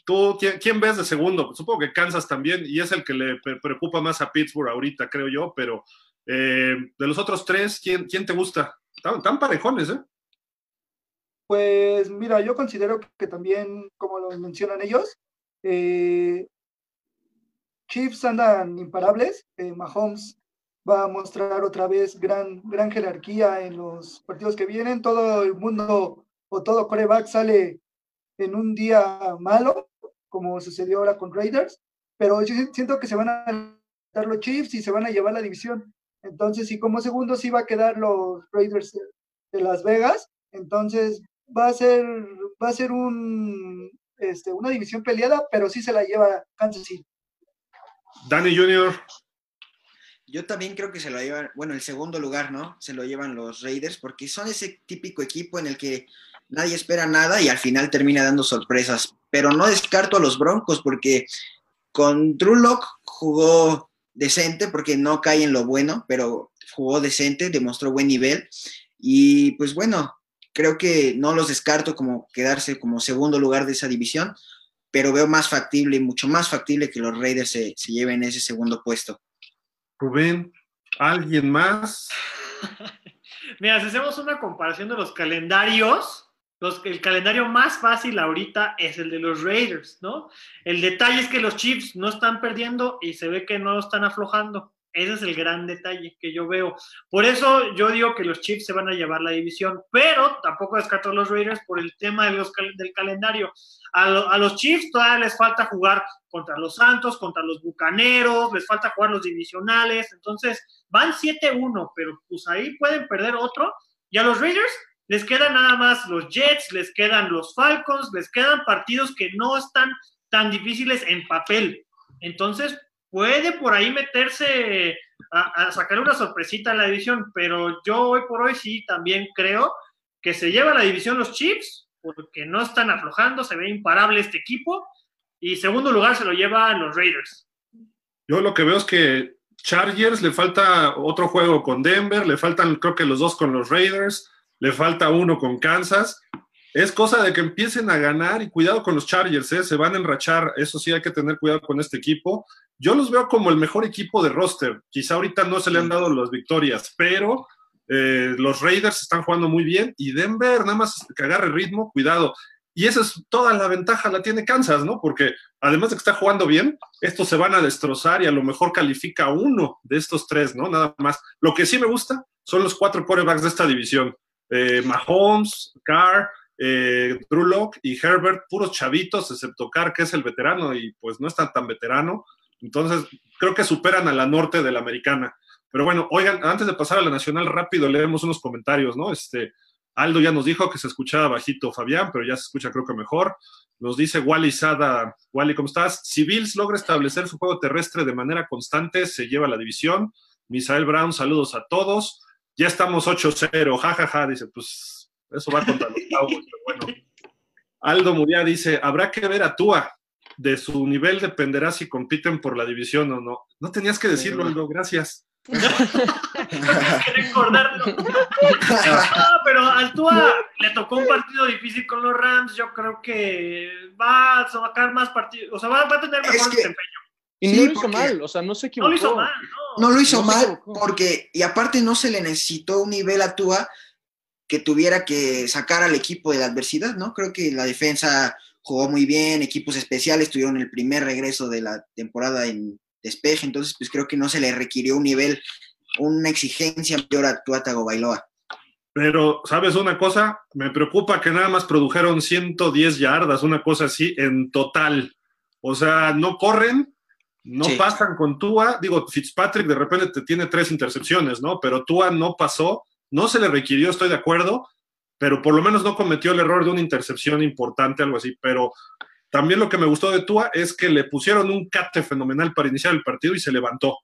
¿tú quién ves de segundo? Supongo que Kansas también y es el que le preocupa más a Pittsburgh ahorita, creo yo, pero eh, de los otros tres, ¿quién, quién te gusta? Tan, parejones, ¿eh? Pues mira, yo considero que también, como lo mencionan ellos, eh, Chiefs andan imparables. Eh, Mahomes va a mostrar otra vez gran, gran jerarquía en los partidos que vienen. Todo el mundo o todo coreback sale en un día malo, como sucedió ahora con Raiders, pero yo siento que se van a dar los Chiefs y se van a llevar la división. Entonces, si como segundo sí va a quedar los Raiders de Las Vegas, entonces va a ser, va a ser este, una división peleada, pero sí se la lleva Kansas City. Danny Jr. Yo también creo que se lo llevan, bueno, el segundo lugar, ¿no? Se lo llevan los Raiders porque son ese típico equipo en el que nadie espera nada y al final termina dando sorpresas. Pero no descarto a los Broncos porque con Drew Lock jugó decente porque no cae en lo bueno, pero jugó decente, demostró buen nivel y pues bueno, creo que no los descarto como quedarse como segundo lugar de esa división, pero veo más factible, mucho más factible que los Raiders se, lleven ese segundo puesto. Rubén, ¿alguien más? Mira, si hacemos una comparación de los calendarios, los, el calendario más fácil ahorita es el de los Raiders, ¿no? El detalle es que los Chiefs no están perdiendo y se ve que no están aflojando. Ese es el gran detalle que yo veo. Por eso yo digo que los Chiefs se van a llevar la división, pero tampoco descarto a los Raiders por el tema de los, del calendario. A, a, los Chiefs todavía les falta jugar contra los Santos, contra los Bucaneros, les falta jugar los divisionales. Entonces van 7-1, pero pues ahí pueden perder otro. Y a los Raiders les quedan nada más los Jets, les quedan los Falcons, les quedan partidos que no están tan difíciles en papel. Entonces, puede por ahí meterse a, sacar una sorpresita en la división, pero yo hoy por hoy sí también creo que se lleva la división los Chiefs, porque no están aflojando, se ve imparable este equipo, y segundo lugar se lo llevan los Raiders. Yo lo que veo es que Chargers le falta otro juego con Denver, le faltan creo que los dos con los Raiders, le falta uno con Kansas. Es cosa de que empiecen a ganar y cuidado con los Chargers, ¿eh? se van a enrachar, eso sí hay que tener cuidado con este equipo. Yo los veo como el mejor equipo de roster. Quizá ahorita no se le han dado las victorias, pero eh, los Raiders están jugando muy bien y Denver, nada más que agarre ritmo, cuidado. Y esa es toda la ventaja, la tiene Kansas, ¿no? Porque además de que está jugando bien, estos se van a destrozar y a lo mejor califica uno de estos tres, ¿no? Nada más. Lo que sí me gusta son los cuatro quarterbacks de esta división. Eh, Mahomes, Carr, eh, Drew Locke y Herbert, puros chavitos, excepto Carr, que es el veterano y pues no es tan, tan veterano. Entonces, creo que superan a la norte de la americana. Pero bueno, oigan, antes de pasar a la nacional, rápido leemos unos comentarios, ¿no? Este, Aldo ya nos dijo que se escuchaba bajito Fabián, pero ya se escucha creo que mejor. Nos dice Wally Sada, Wally, ¿cómo estás? Si Bills logra establecer su juego terrestre de manera constante, se lleva la división. Misael Brown, saludos a todos. Ya estamos 8-0, jajaja, dice, pues eso va contra los Cowboys, pero bueno. Aldo Muria dice, habrá que ver a Tua, de su nivel dependerá si compiten por la división o no. No tenías que decirlo, Aldo, gracias. que recordarlo. no, pero al Tua le tocó un partido difícil con los Rams. Yo creo que va a sacar más partidos, o sea, va, a tener mejor desempeño. Y no lo hizo mal, o sea, no se equivocó. No lo hizo mal, no. No lo hizo mal porque, y aparte no se le necesitó un nivel a Tua que tuviera que sacar al equipo de la adversidad, ¿no? Creo que la defensa jugó muy bien, equipos especiales tuvieron el primer regreso de la temporada en despeje, entonces pues creo que no se le requirió un nivel, una exigencia mayor a Tuatago Bailoa. Pero, ¿sabes una cosa? Me preocupa que nada más produjeron 110 yardas, una cosa así, en total. O sea, no corren, no pasan con Tua. Digo, Fitzpatrick de repente te tiene tres intercepciones, ¿no? Pero Tua no pasó, no se le requirió, estoy de acuerdo, pero por lo menos no cometió el error de una intercepción importante, algo así. Pero también lo que me gustó de Tua es que le pusieron un cate fenomenal para iniciar el partido y se levantó.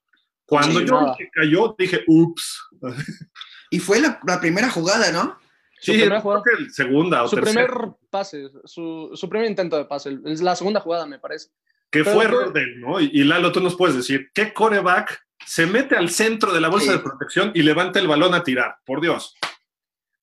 Cuando Sí, yo nada. vi que cayó, dije, ups. Y fue la, la primera jugada, ¿no? Su Sí, primera creo jugada. que el segunda o Su tercera, primer pase, su, su primer intento de pase, es la segunda jugada, me parece. que pero fue- error de él, ¿no? Y, y Lalo, tú nos puedes decir, ¿qué coreback se mete al centro de la bolsa Sí. de protección y levanta el balón a tirar? Por Dios.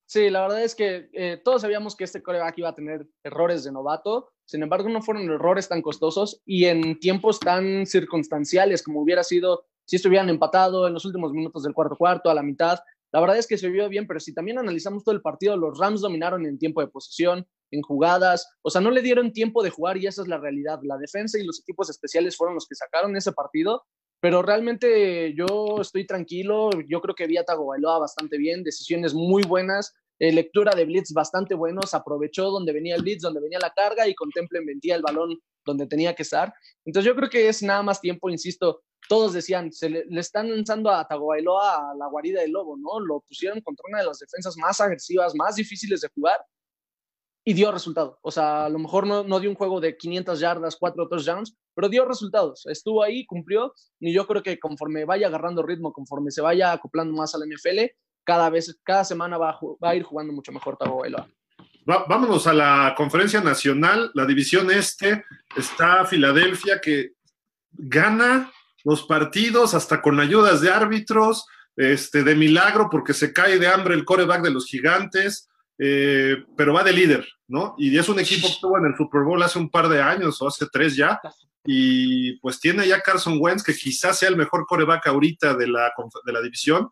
Sí, la verdad es que eh, todos sabíamos que este coreback iba a tener errores de novato, sin embargo no fueron errores tan costosos y en tiempos tan circunstanciales como hubiera sido si estuvieran empatado en los últimos minutos del cuarto cuarto, a la mitad. La verdad es que se vio bien, pero si también analizamos todo el partido, los Rams dominaron en tiempo de posesión, en jugadas, o sea, no le dieron tiempo de jugar y esa es la realidad. La defensa y los equipos especiales fueron los que sacaron ese partido, pero realmente yo estoy tranquilo, yo creo que vi a Tagovailoa bastante bien, decisiones muy buenas, eh, lectura de blitz bastante buenos, aprovechó donde venía el blitz, donde venía la carga y con Temple metía el balón donde tenía que estar. Entonces yo creo que es nada más tiempo, insisto, todos decían, se le, le están lanzando a Tagovailoa a la guarida del lobo, ¿no? Lo pusieron contra una de las defensas más agresivas, más difíciles de jugar y dio resultado. O sea, a lo mejor no, no dio un juego de 500 yardas, 4 touchdowns, pero dio resultados. Estuvo ahí, cumplió y yo creo que conforme vaya agarrando ritmo, conforme se vaya acoplando más al NFL, cada vez, cada semana va a, va ir jugando mucho mejor Tagovailoa. Va- vámonos a la conferencia nacional, la división este, está Filadelfia que gana los partidos hasta con ayudas de árbitros, este, de milagro porque se cae de hambre el coreback de los gigantes, eh, pero va de líder, ¿no? Y es un equipo que estuvo en el Super Bowl hace un par de años o hace tres ya, y pues tiene ya Carson Wentz, que quizás sea el mejor coreback ahorita de la, de la división,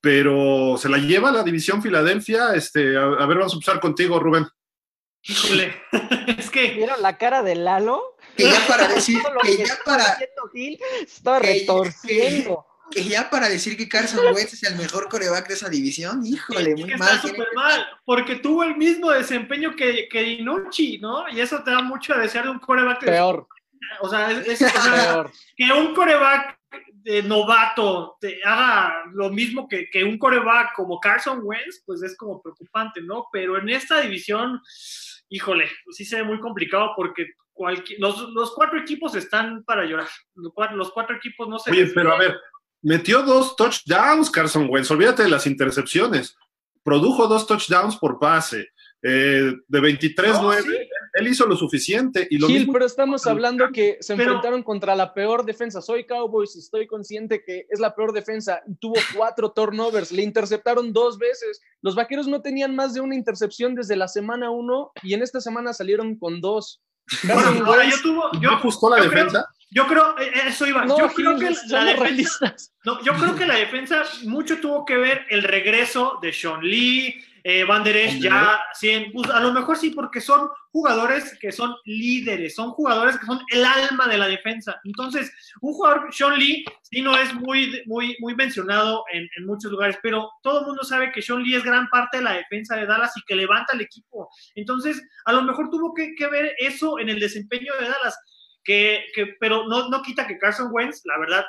pero se la lleva la división Filadelfia. Este, a, a ver, vamos a empezar contigo, Rubén. Híjole, es que ¿Vieron la cara de Lalo? Que ya para decir, que que ya para, Gil que- retorciendo. Que ya para decir que Carson Wentz es el mejor coreback de esa división, híjole, es muy que mal. está súper mal, porque tuvo el mismo desempeño que, que Dinucci, ¿no? Y eso te da mucho a desear de un coreback. Peor, O sea, es, es- o sea, peor. que un coreback de novato te haga lo mismo que, que un coreback como Carson Wentz, pues es como preocupante, ¿no? Pero en esta división, híjole, pues sí se ve muy complicado porque los, los cuatro equipos están para llorar. Los cuatro, los cuatro equipos no se Oye, les pero a ve. ver, metió dos touchdowns Carson Wentz, olvídate de las intercepciones. Produjo dos touchdowns por pase. Eh, de 23-9, No, sí. él hizo lo suficiente. Y lo Gil, mismo pero estamos hablando que se Pero- enfrentaron contra la peor defensa. Soy Cowboys y estoy consciente que es la peor defensa tuvo cuatro turnovers. Le interceptaron dos veces. Los vaqueros no tenían más de una intercepción desde la semana uno y en esta semana salieron con dos. Bueno, ahora yo tuvo, ¿No yo, ajustó la yo creo- defensa? Yo creo, eh, eso iba, no, yo creo que la defensa. No, yo creo que la defensa mucho tuvo que ver el regreso de Sean Lee, eh, Van Der Esch ya, sí, pues, a lo mejor sí, porque son jugadores que son líderes, son jugadores que son el alma de la defensa. Entonces, un jugador, Sean Lee, sí no es muy, muy, muy mencionado en, en muchos lugares, pero todo el mundo sabe que Sean Lee es gran parte de la defensa de Dallas y que levanta el equipo. Entonces, a lo mejor tuvo que, que ver eso en el desempeño de Dallas, que, que, pero no, no quita que Carson Wentz, la verdad,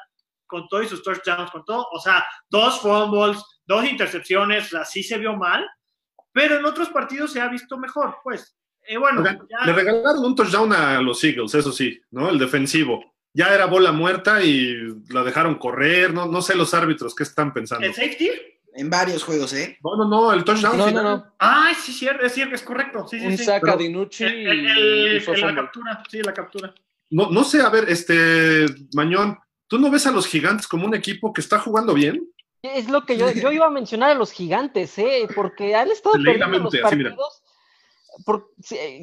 con todo y sus touchdowns, con todo, o sea, dos fumbles, dos intercepciones, o sea, sí se vio mal, pero en otros partidos se ha visto mejor, pues. Eh, bueno, Oigan, ya- Le regalaron un touchdown a los Eagles, eso sí, ¿no? El defensivo. Ya era bola muerta y la dejaron correr, no, no sé los árbitros qué están pensando. ¿el safety? En varios juegos, ¿eh? No, no, no, el touchdown. No, no, final. no. Ay, sí, cierto, es cierto, es correcto, sí, sí, Un sí. saca pero- Dinucci El- y, el- el- y fue el- la captura, sí, la captura. No, no sé, a ver, este, Mañón, ¿tú no ves a los gigantes como un equipo que está jugando bien? Es lo que yo, yo iba a mencionar a los gigantes, ¿eh? porque han estado perdiendo los mente, así, mira. partidos. por-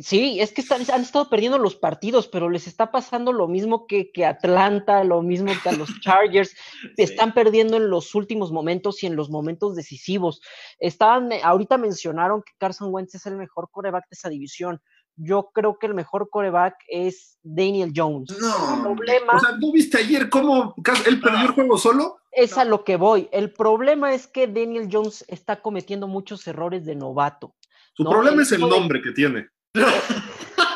sí, es que están, han estado perdiendo los partidos, pero les está pasando lo mismo que, que Atlanta, lo mismo que a los Chargers. Están perdiendo en los últimos momentos y en los momentos decisivos. Estaban, ahorita mencionaron que Carson Wentz es el mejor coreback de esa división. Yo creo que el mejor coreback es Daniel Jones. No. El problema O sea, ¿no viste ayer cómo él perdió el juego solo? es a lo que voy. El problema es que Daniel Jones está cometiendo muchos errores de novato. Su No, problema el es el de- nombre que tiene.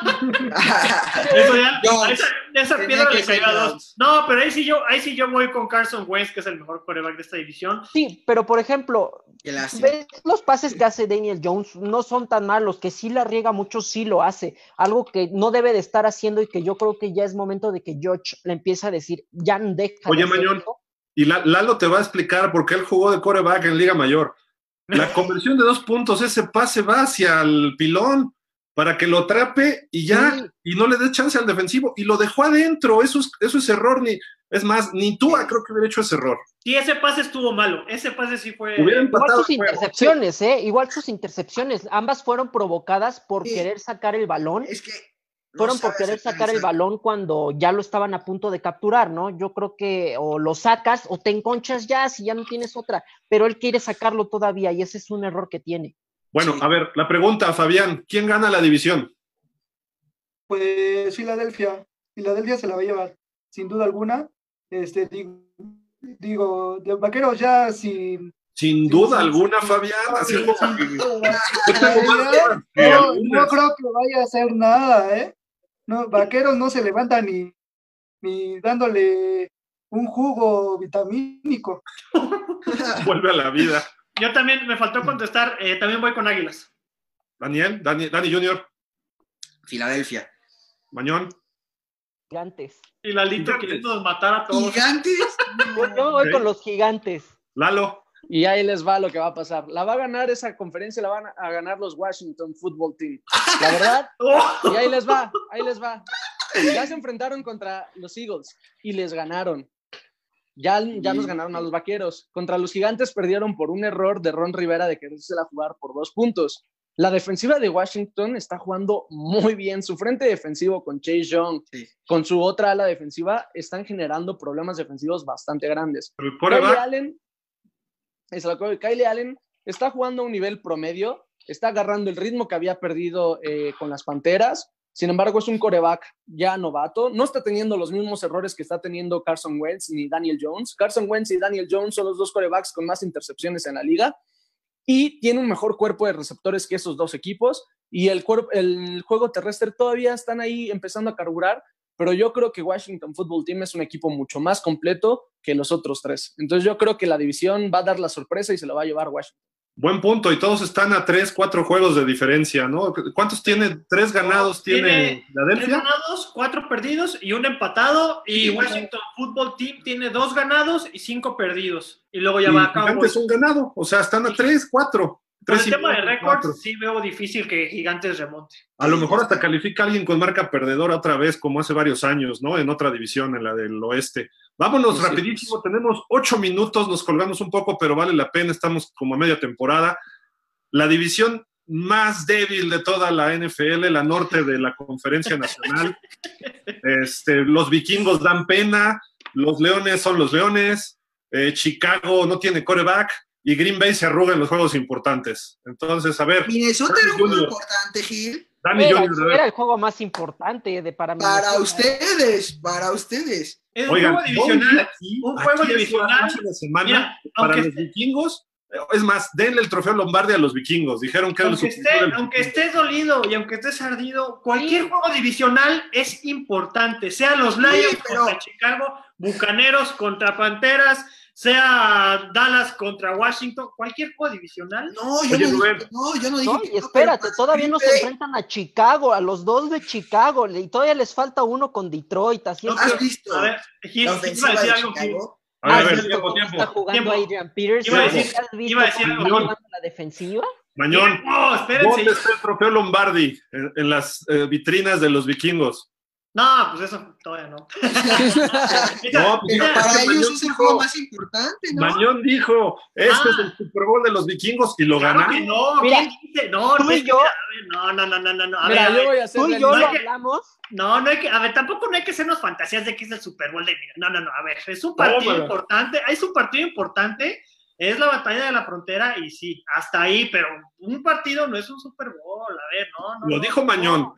Eso ya, Jones. esa, piedra le cayó a dos. No, pero ahí sí yo, ahí sí yo voy con Carson Wentz, que es el mejor quarterback de esta división. Sí, pero por ejemplo, ves los pases que hace Daniel Jones no son tan malos, que sí la riega mucho, sí lo hace. Algo que no debe de estar haciendo y que yo creo que ya es momento de que George le empiece a decir, ya deja. de Oye, Mañón. esto". Y La- Lalo te va a explicar por qué él jugó de coreback en Liga Mayor. La conversión de dos puntos, ese pase va hacia el pilón para que lo atrape y ya, Sí. y no le dé chance al defensivo. Y lo dejó adentro, eso es, eso es error. Ni, es más, ni tú creo que hubiera hecho ese error. Sí, ese pase estuvo malo. Ese pase sí fue. Hubiera Igual sus intercepciones, ¿eh? Igual sus intercepciones. Ambas fueron provocadas por Sí. querer sacar el balón. Es que. no fueron por querer sacar el balón cuando ya lo estaban a punto de capturar, ¿no? Yo creo que o lo sacas o te enconchas ya si ya no tienes otra, pero él quiere sacarlo todavía y ese es un error que tiene. Bueno, Sí. a ver, la pregunta, Fabián, ¿quién gana la división? Pues Filadelfia. Filadelfia se la va a llevar, sin duda alguna. Este, digo, digo de vaqueros ya sin. Sin duda alguna. Fabián. Así sin que No, creo que vaya a hacer nada, ¿eh? No, vaqueros no se levantan ni, ni dándole un jugo vitamínico. Vuelve a la vida. Yo también me faltó contestar. eh, también voy con Águilas. Daniel, Dani, Dani Junior, Filadelfia. Mañón. Gigantes. Y Lalito queriendo matar a todos. Gigantes. Yo, yo voy con los gigantes. Lalo, Y ahí les va lo que va a pasar. La va a ganar esa conferencia, la van a ganar los Washington Football Team. La verdad, ¡Oh! y ahí les va, ahí les va. Ya se enfrentaron contra los Eagles y les ganaron. Ya, ya nos ganaron a los vaqueros. Contra los gigantes perdieron por un error de Ron Rivera de quererse la jugar por dos puntos. La defensiva de Washington está jugando muy bien. Su frente defensivo con Chase Young, Sí. con su otra ala defensiva, están generando problemas defensivos bastante grandes. Kylie coreback. Allen, es lo que- Kylie Allen está jugando a un nivel promedio, está agarrando el ritmo que había perdido eh, con las Panteras. Sin embargo, es un coreback ya novato. No está teniendo los mismos errores que está teniendo Carson Wentz ni Daniel Jones. Carson Wentz y Daniel Jones son los dos corebacks con más intercepciones en la liga y tiene un mejor cuerpo de receptores que esos dos equipos. Y el, el juego terrestre todavía están ahí empezando a carburar, pero yo creo que Washington Football Team es un equipo mucho más completo que los otros tres. Entonces yo creo que la división va a dar la sorpresa y se la va a llevar Washington. Buen punto, y todos están a tres, cuatro juegos de diferencia, ¿no? ¿Cuántos tiene? ¿Tres ganados tiene, Tiene Tres ganados, cuatro perdidos y un empatado. Y Washington Football Team tiene dos ganados y cinco perdidos. Y luego ya Y va a Gigantes un ganado, o sea, están a tres, cuatro. Por el tema de récords, sí veo difícil que Gigantes remonte. A lo mejor hasta califica alguien con marca perdedora otra vez, como hace varios años, ¿no? En otra división, en la del oeste. Vámonos Sí, sí. rapidísimo, tenemos ocho minutos, nos colgamos un poco, pero vale la pena, estamos como a media temporada. La división más débil de toda la NFL, la norte de la Conferencia Nacional. Este, los vikingos dan pena, los leones son los leones, eh, Chicago no tiene coreback y Green Bay se arruga en los juegos importantes. Entonces, a ver, Minnesota era un juego importante, Gil. Dani Era, ver. era el juego más importante de para mí. Para ustedes, para ustedes. Es Oigan, un juego divisional. aquí- un juego divisional. semana Mira, para los vikingos. Es más, denle el trofeo Lombardi a los vikingos. Dijeron que aunque esté, aunque estés dolido y aunque estés ardido, cualquier Sí. juego divisional es importante. Sea los Lions pero- contra Chicago, Bucaneros contra Panteras, sea Dallas contra Washington, cualquier juego divisional. No, yo Oye, no Rubén. dije, no, yo no dije No, que y espérate, pero- todavía no se enfrentan a Chicago, a los dos de Chicago, y todavía les falta uno con Detroit, así es No, que- ¿Has visto A ver, Gil, la ofensiva de. Chicago? A ver, a Ah, ver, tiempo, tiempo. está jugando Tiempo. Adrian Peterson. Iba a decir- ¿Has visto iba a decir algo. la defensiva? Mañón, No, espérense. ¿dónde está el trofeo Lombardi? En, en las eh, vitrinas de los vikingos. No, pues eso todavía no. No, pues, Pero para es que ellos Mañón es el dijo- juego más importante, ¿no? Mañón dijo, este Ah. es el Super Bowl de los vikingos y lo Claro ganaron. que no, Mira, ¿quién dice? No, tú no, y yo- ver, no, no, no, no, no, no. A ver, Mira, a yo ver, voy a hacer Tú y yo no lo que- hablamos. No, no hay que, a ver, tampoco no hay que hacernos fantasías de que es el Super Bowl de No, no, no, a ver, es un partido importante, es un partido importante, es la batalla de la frontera y sí, hasta ahí, pero un partido no es un Super Bowl, a ver, no, no. Lo no, dijo no. Mañón.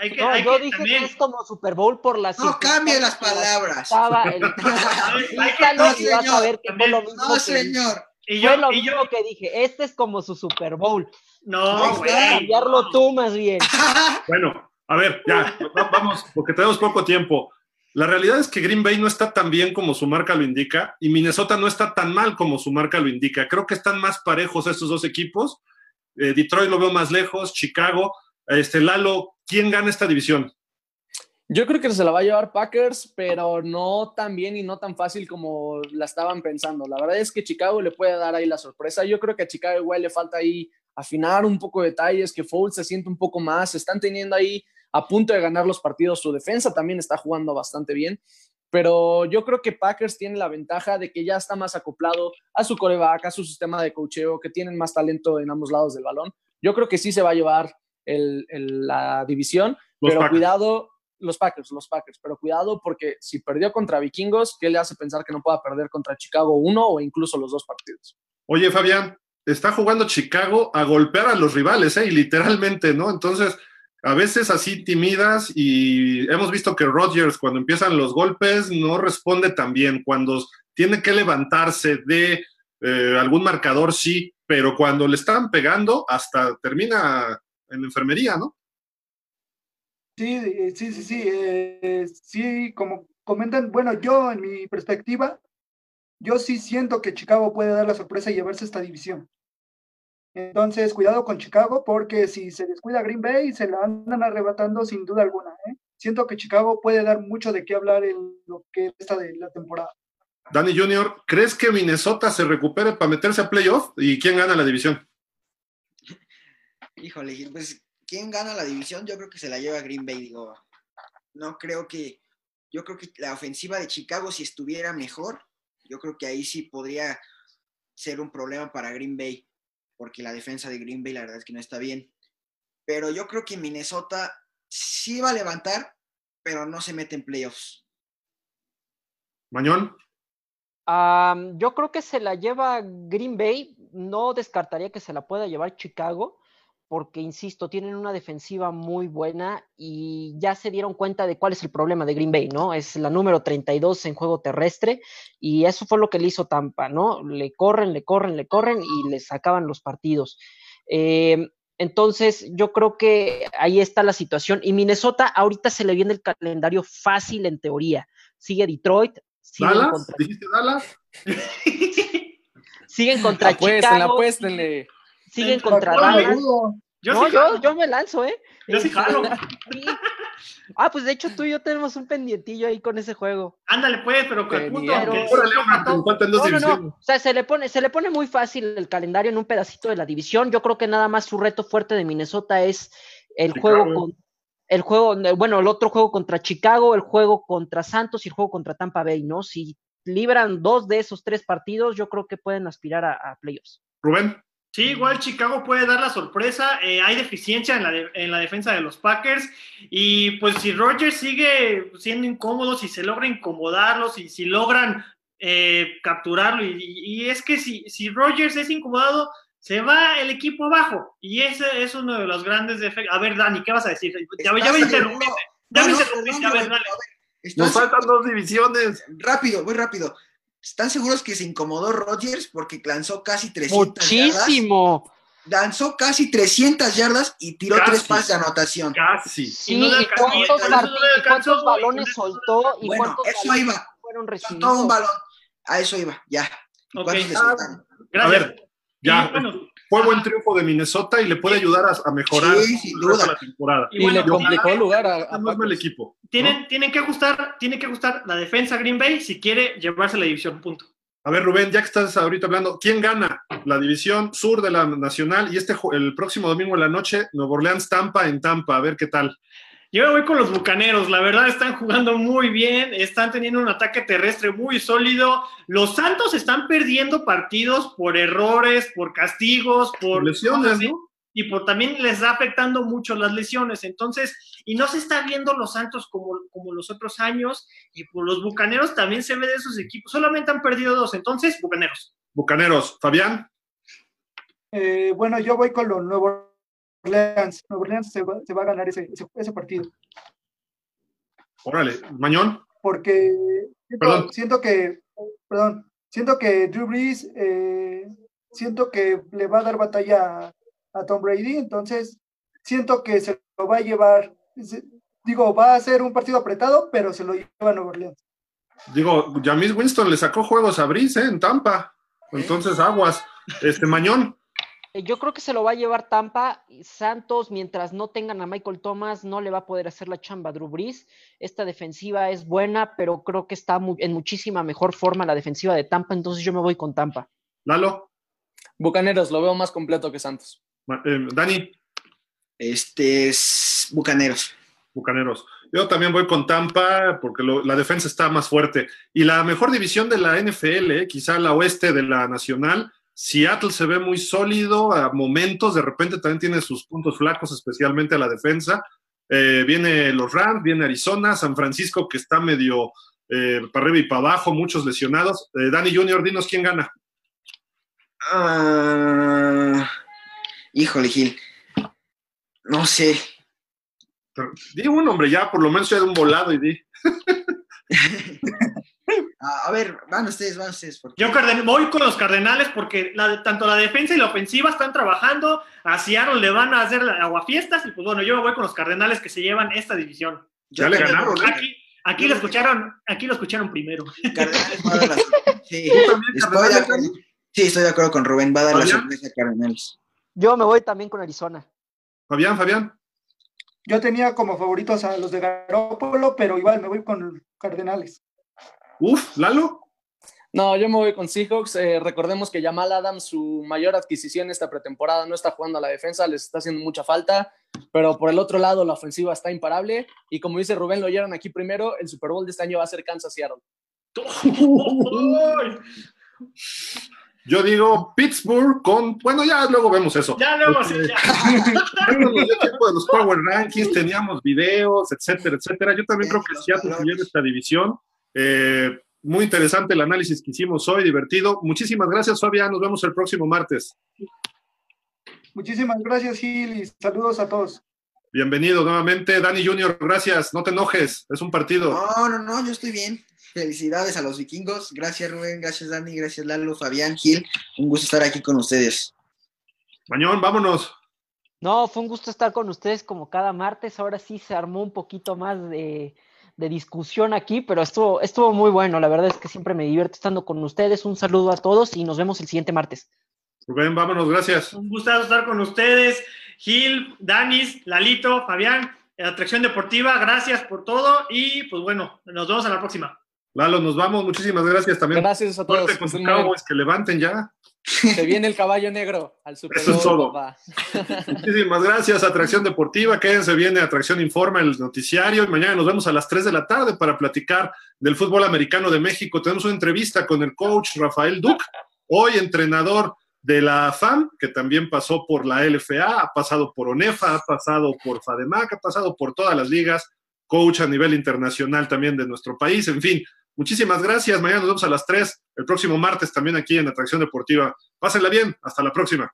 Hay que, No, hay yo que dije también, que es como Super Bowl por las No cambie las palabras. estaba el- hay que- No, a señor, ver que fue lo mismo No, que señor. y Fue yo, lo y yo, mismo que dije, este es como su Super Bowl. no, No, güey. Cambiarlo no. tú más bien. Bueno, A ver, ya, vamos, porque tenemos poco tiempo. La realidad es que Green Bay no está tan bien como su marca lo indica y Minnesota no está tan mal como su marca lo indica. Creo que están más parejos estos dos equipos. Eh, Detroit lo veo más lejos, Chicago. Este, Lalo, ¿quién gana esta división? Yo creo que se la va a llevar Packers, pero no tan bien y no tan fácil como la estaban pensando. La verdad es que Chicago le puede dar ahí la sorpresa. Yo creo que a Chicago igual le falta ahí afinar un poco de detalles, que Foles se siente un poco más. Están teniendo ahí a punto de ganar los partidos. Su defensa también está jugando bastante bien. Pero yo creo que Packers tiene la ventaja de que ya está más acoplado a su coreback, a su sistema de cocheo, que tienen más talento en ambos lados del balón. Yo creo que sí se va a llevar la división, pero cuidado, los Packers, los Packers, pero cuidado porque si perdió contra Vikingos, ¿qué le hace pensar que no pueda perder contra Chicago uno o incluso los dos partidos? Oye, Fabián, está jugando Chicago a golpear a los rivales, ¿eh? Y literalmente, ¿no? Entonces, a veces así timidas y hemos visto que Rodgers cuando empiezan los golpes no responde tan bien, cuando tiene que levantarse de eh, algún marcador sí, pero cuando le están pegando hasta termina en enfermería, ¿no? Sí, eh, sí, sí, sí, eh, sí, como comentan, bueno, yo en mi perspectiva, yo sí siento que Chicago puede dar la sorpresa y llevarse esta división. Entonces, cuidado con Chicago, porque si se descuida Green Bay, se la andan arrebatando sin duda alguna. ¿eh? Siento que Chicago puede dar mucho de qué hablar en lo que está de la temporada. Danny Junior, ¿crees que Minnesota se recupere para meterse a playoff? ¿Y quién gana la división? Híjole, pues, ¿quién gana la división? Yo creo que se la lleva Green Bay, digo. No creo que, yo creo que la ofensiva de Chicago, si estuviera mejor, yo creo que ahí sí podría ser un problema para Green Bay porque la defensa de Green Bay la verdad es que no está bien. Pero yo creo que Minnesota sí va a levantar, pero no se mete en playoffs. Mañón. yo creo que se la lleva Green Bay, no descartaría que se la pueda llevar Chicago, porque, insisto, tienen una defensiva muy buena y ya se dieron cuenta de cuál es el problema de Green Bay, ¿no? Es la número 32 en juego terrestre y eso fue lo que le hizo Tampa, ¿no? Le corren, le corren, le corren y les sacaban los partidos. Eh, entonces, yo creo que ahí está la situación. Y Minnesota ahorita se le viene el calendario fácil en teoría. Sigue Detroit. Sigue ¿Dallas? ¿Dijiste Dallas? siguen contra Chicago. Apuéstenle siguen contra Dallas. Yo no, yo, yo, me lanzo, ¿eh? Yo sí jalo. Ah, pues de hecho tú y yo tenemos un pendientillo ahí con ese juego. Ándale, pues, pero que el punto. no, no, no. O sea, se le, pone, se le pone muy fácil el calendario en un pedacito de la división. Yo creo que nada más su reto fuerte de Minnesota es el juego con. El juego, bueno, el otro juego contra Chicago, el juego contra Santos y el juego contra Tampa Bay, ¿no? Si libran dos de esos tres partidos, yo creo que pueden aspirar a, a playoffs. Rubén. Sí, igual Chicago puede dar la sorpresa. Eh, hay deficiencia en la, en la, defensa de los Packers. Y pues si Rogers sigue siendo incómodo, si se logra incomodarlos, y si logran eh, capturarlo, y, es que si, si Rogers es incomodado, se va el equipo abajo. Y ese es uno de los grandes defectos. A ver, Dani, ¿qué vas a decir? Ya, ya me interrumpiste. Ya me interrumpiste. A ver, dale. Nos faltan dos divisiones. Rápido, muy rápido. ¿Están seguros que se incomodó Rodgers porque lanzó casi 300 Muchísimo. Lanzó casi 300 yardas y tiró tres pases de anotación. Casi. Sí, ¿y cuántos, cuántos balones soltó? ¿Y bueno, eso iba. Fueron recibidos? Soltó un balón. A eso iba, ya. Okay. A ver, ya. Fue buen triunfo de Minnesota y le puede ayudar a, mejorar la temporada. Y, le complicó el lugar a, el equipo. Tienen, tienen, que ajustar, tiene que ajustar la defensa Green Bay si quiere llevarse la división, punto. A ver, Rubén, ya que estás ahorita hablando, ¿quién gana la división sur de la Nacional y este el próximo domingo en la noche, Nuevo Orleans Tampa en Tampa? A ver qué tal. Yo me voy con los Bucaneros, la verdad están jugando muy bien, están teniendo un ataque terrestre muy sólido. Los Santos están perdiendo partidos por errores, por castigos, por, lesiones, ¿no? Y por también les está afectando mucho las lesiones. Entonces, y no se está viendo los Santos como, como los otros años, y por los Bucaneros también se ve de esos equipos. Solamente han perdido dos, entonces, Bucaneros. Bucaneros, Fabián. Eh, bueno, yo voy con los nuevos Orleans. Nueva Orleans se va, se va a ganar ese, ese, partido. Órale, Mañón. Porque siento, siento, que, perdón, siento que Drew Brees, eh, siento que le va a dar batalla a, Tom Brady, entonces siento que se lo va a llevar digo, va a ser un partido apretado, pero se lo lleva Nueva Orleans. Digo, Jamis Winston le sacó juegos a Brice ¿eh? en Tampa. Entonces, aguas. Este Mañón. Eh, yo creo que se lo va a llevar Tampa. Santos, mientras no tengan a Michael Thomas, no le va a poder hacer la chamba a Drew Brees. Esta defensiva es buena, pero creo que está en muchísima mejor forma la defensiva de Tampa, entonces yo me voy con Tampa. Lalo. Bucaneros, lo veo más completo que Santos. Eh, Dani. Este es Bucaneros. Bucaneros. Yo también voy con Tampa porque la defensa está más fuerte. Y la mejor división de la NFL, eh, quizá la oeste de la nacional, Seattle se ve muy sólido a momentos, de repente también tiene sus puntos flacos, especialmente a la defensa. Eh, viene los Rams, viene Arizona, San Francisco que está medio eh, para arriba y para abajo, muchos lesionados. Eh, Dani Junior, dinos quién gana. Ah, híjole, Gil. No sé. di un hombre ya, por lo menos ya de un volado y di. A ver, van ustedes, van ustedes. Yo voy con los Cardenales porque tanto la defensa y la ofensiva están trabajando. A Seattle le van a hacer aguafiestas y pues bueno, yo voy con los Cardenales que se llevan esta división. Ya le ganaron. Aquí, aquí lo escucharon, aquí lo escucharon primero. Cardenales va a dar la... sí. Estoy de acuerdo. sí, estoy de acuerdo con Rubén, va a dar la sorpresa a Cardenales. Yo me voy también con Arizona. Fabián, Fabián. Yo tenía como favoritos a los de Garópolo, pero igual me voy con Cardenales. Uf, Lalo. No, yo me voy con Seahawks. Eh, recordemos que Jamal Adams, su mayor adquisición esta pretemporada, no está jugando a la defensa, les está haciendo mucha falta, pero por el otro lado la ofensiva está imparable y como dice Rubén, lo oyeron aquí primero, el Super Bowl de este año va a ser Kansas Seattle. Yo digo Pittsburgh con, bueno, ya luego vemos eso. Ya luego sí, ya. de los Power Rankings, teníamos videos, etcétera, etcétera. Yo también creo que Seattle se esta división. Eh, muy interesante el análisis que hicimos hoy, divertido. Muchísimas gracias, Fabián. Nos vemos el próximo martes. Muchísimas gracias, Gil, y saludos a todos. Bienvenido nuevamente, Dani Junior. Gracias, no te enojes, es un partido. No, no, no, yo estoy bien. Felicidades a los vikingos. Gracias, Rubén. Gracias, Dani. Gracias, Lalo, Fabián, Gil. Un gusto estar aquí con ustedes. Mañón, vámonos. No, fue un gusto estar con ustedes como cada martes. Ahora sí se armó un poquito más de de discusión aquí, pero estuvo, estuvo muy bueno. La verdad es que siempre me divierto estando con ustedes. Un saludo a todos y nos vemos el siguiente martes. Rubén, vámonos, gracias. Un gusto estar con ustedes. Gil, Danis, Lalito, Fabián, Atracción Deportiva, gracias por todo y pues bueno, nos vemos en la próxima. Lalo, nos vamos, muchísimas gracias también. Gracias a todos. que levanten ya. Se viene el caballo negro al Super Eso es todo. Muchísimas gracias, Atracción Deportiva. Quédense, viene Atracción Informa, el noticiario. Y mañana nos vemos a las 3 de la tarde para platicar del fútbol americano de México. Tenemos una entrevista con el coach Rafael Duc, hoy entrenador de la FAM, que también pasó por la LFA, ha pasado por ONEFA, ha pasado por FADEMAC, ha pasado por todas las ligas, coach a nivel internacional también de nuestro país. En fin, Muchísimas gracias. Mañana nos vemos a las 3, el próximo martes también aquí en Atracción Deportiva. Pásenla bien. Hasta la próxima.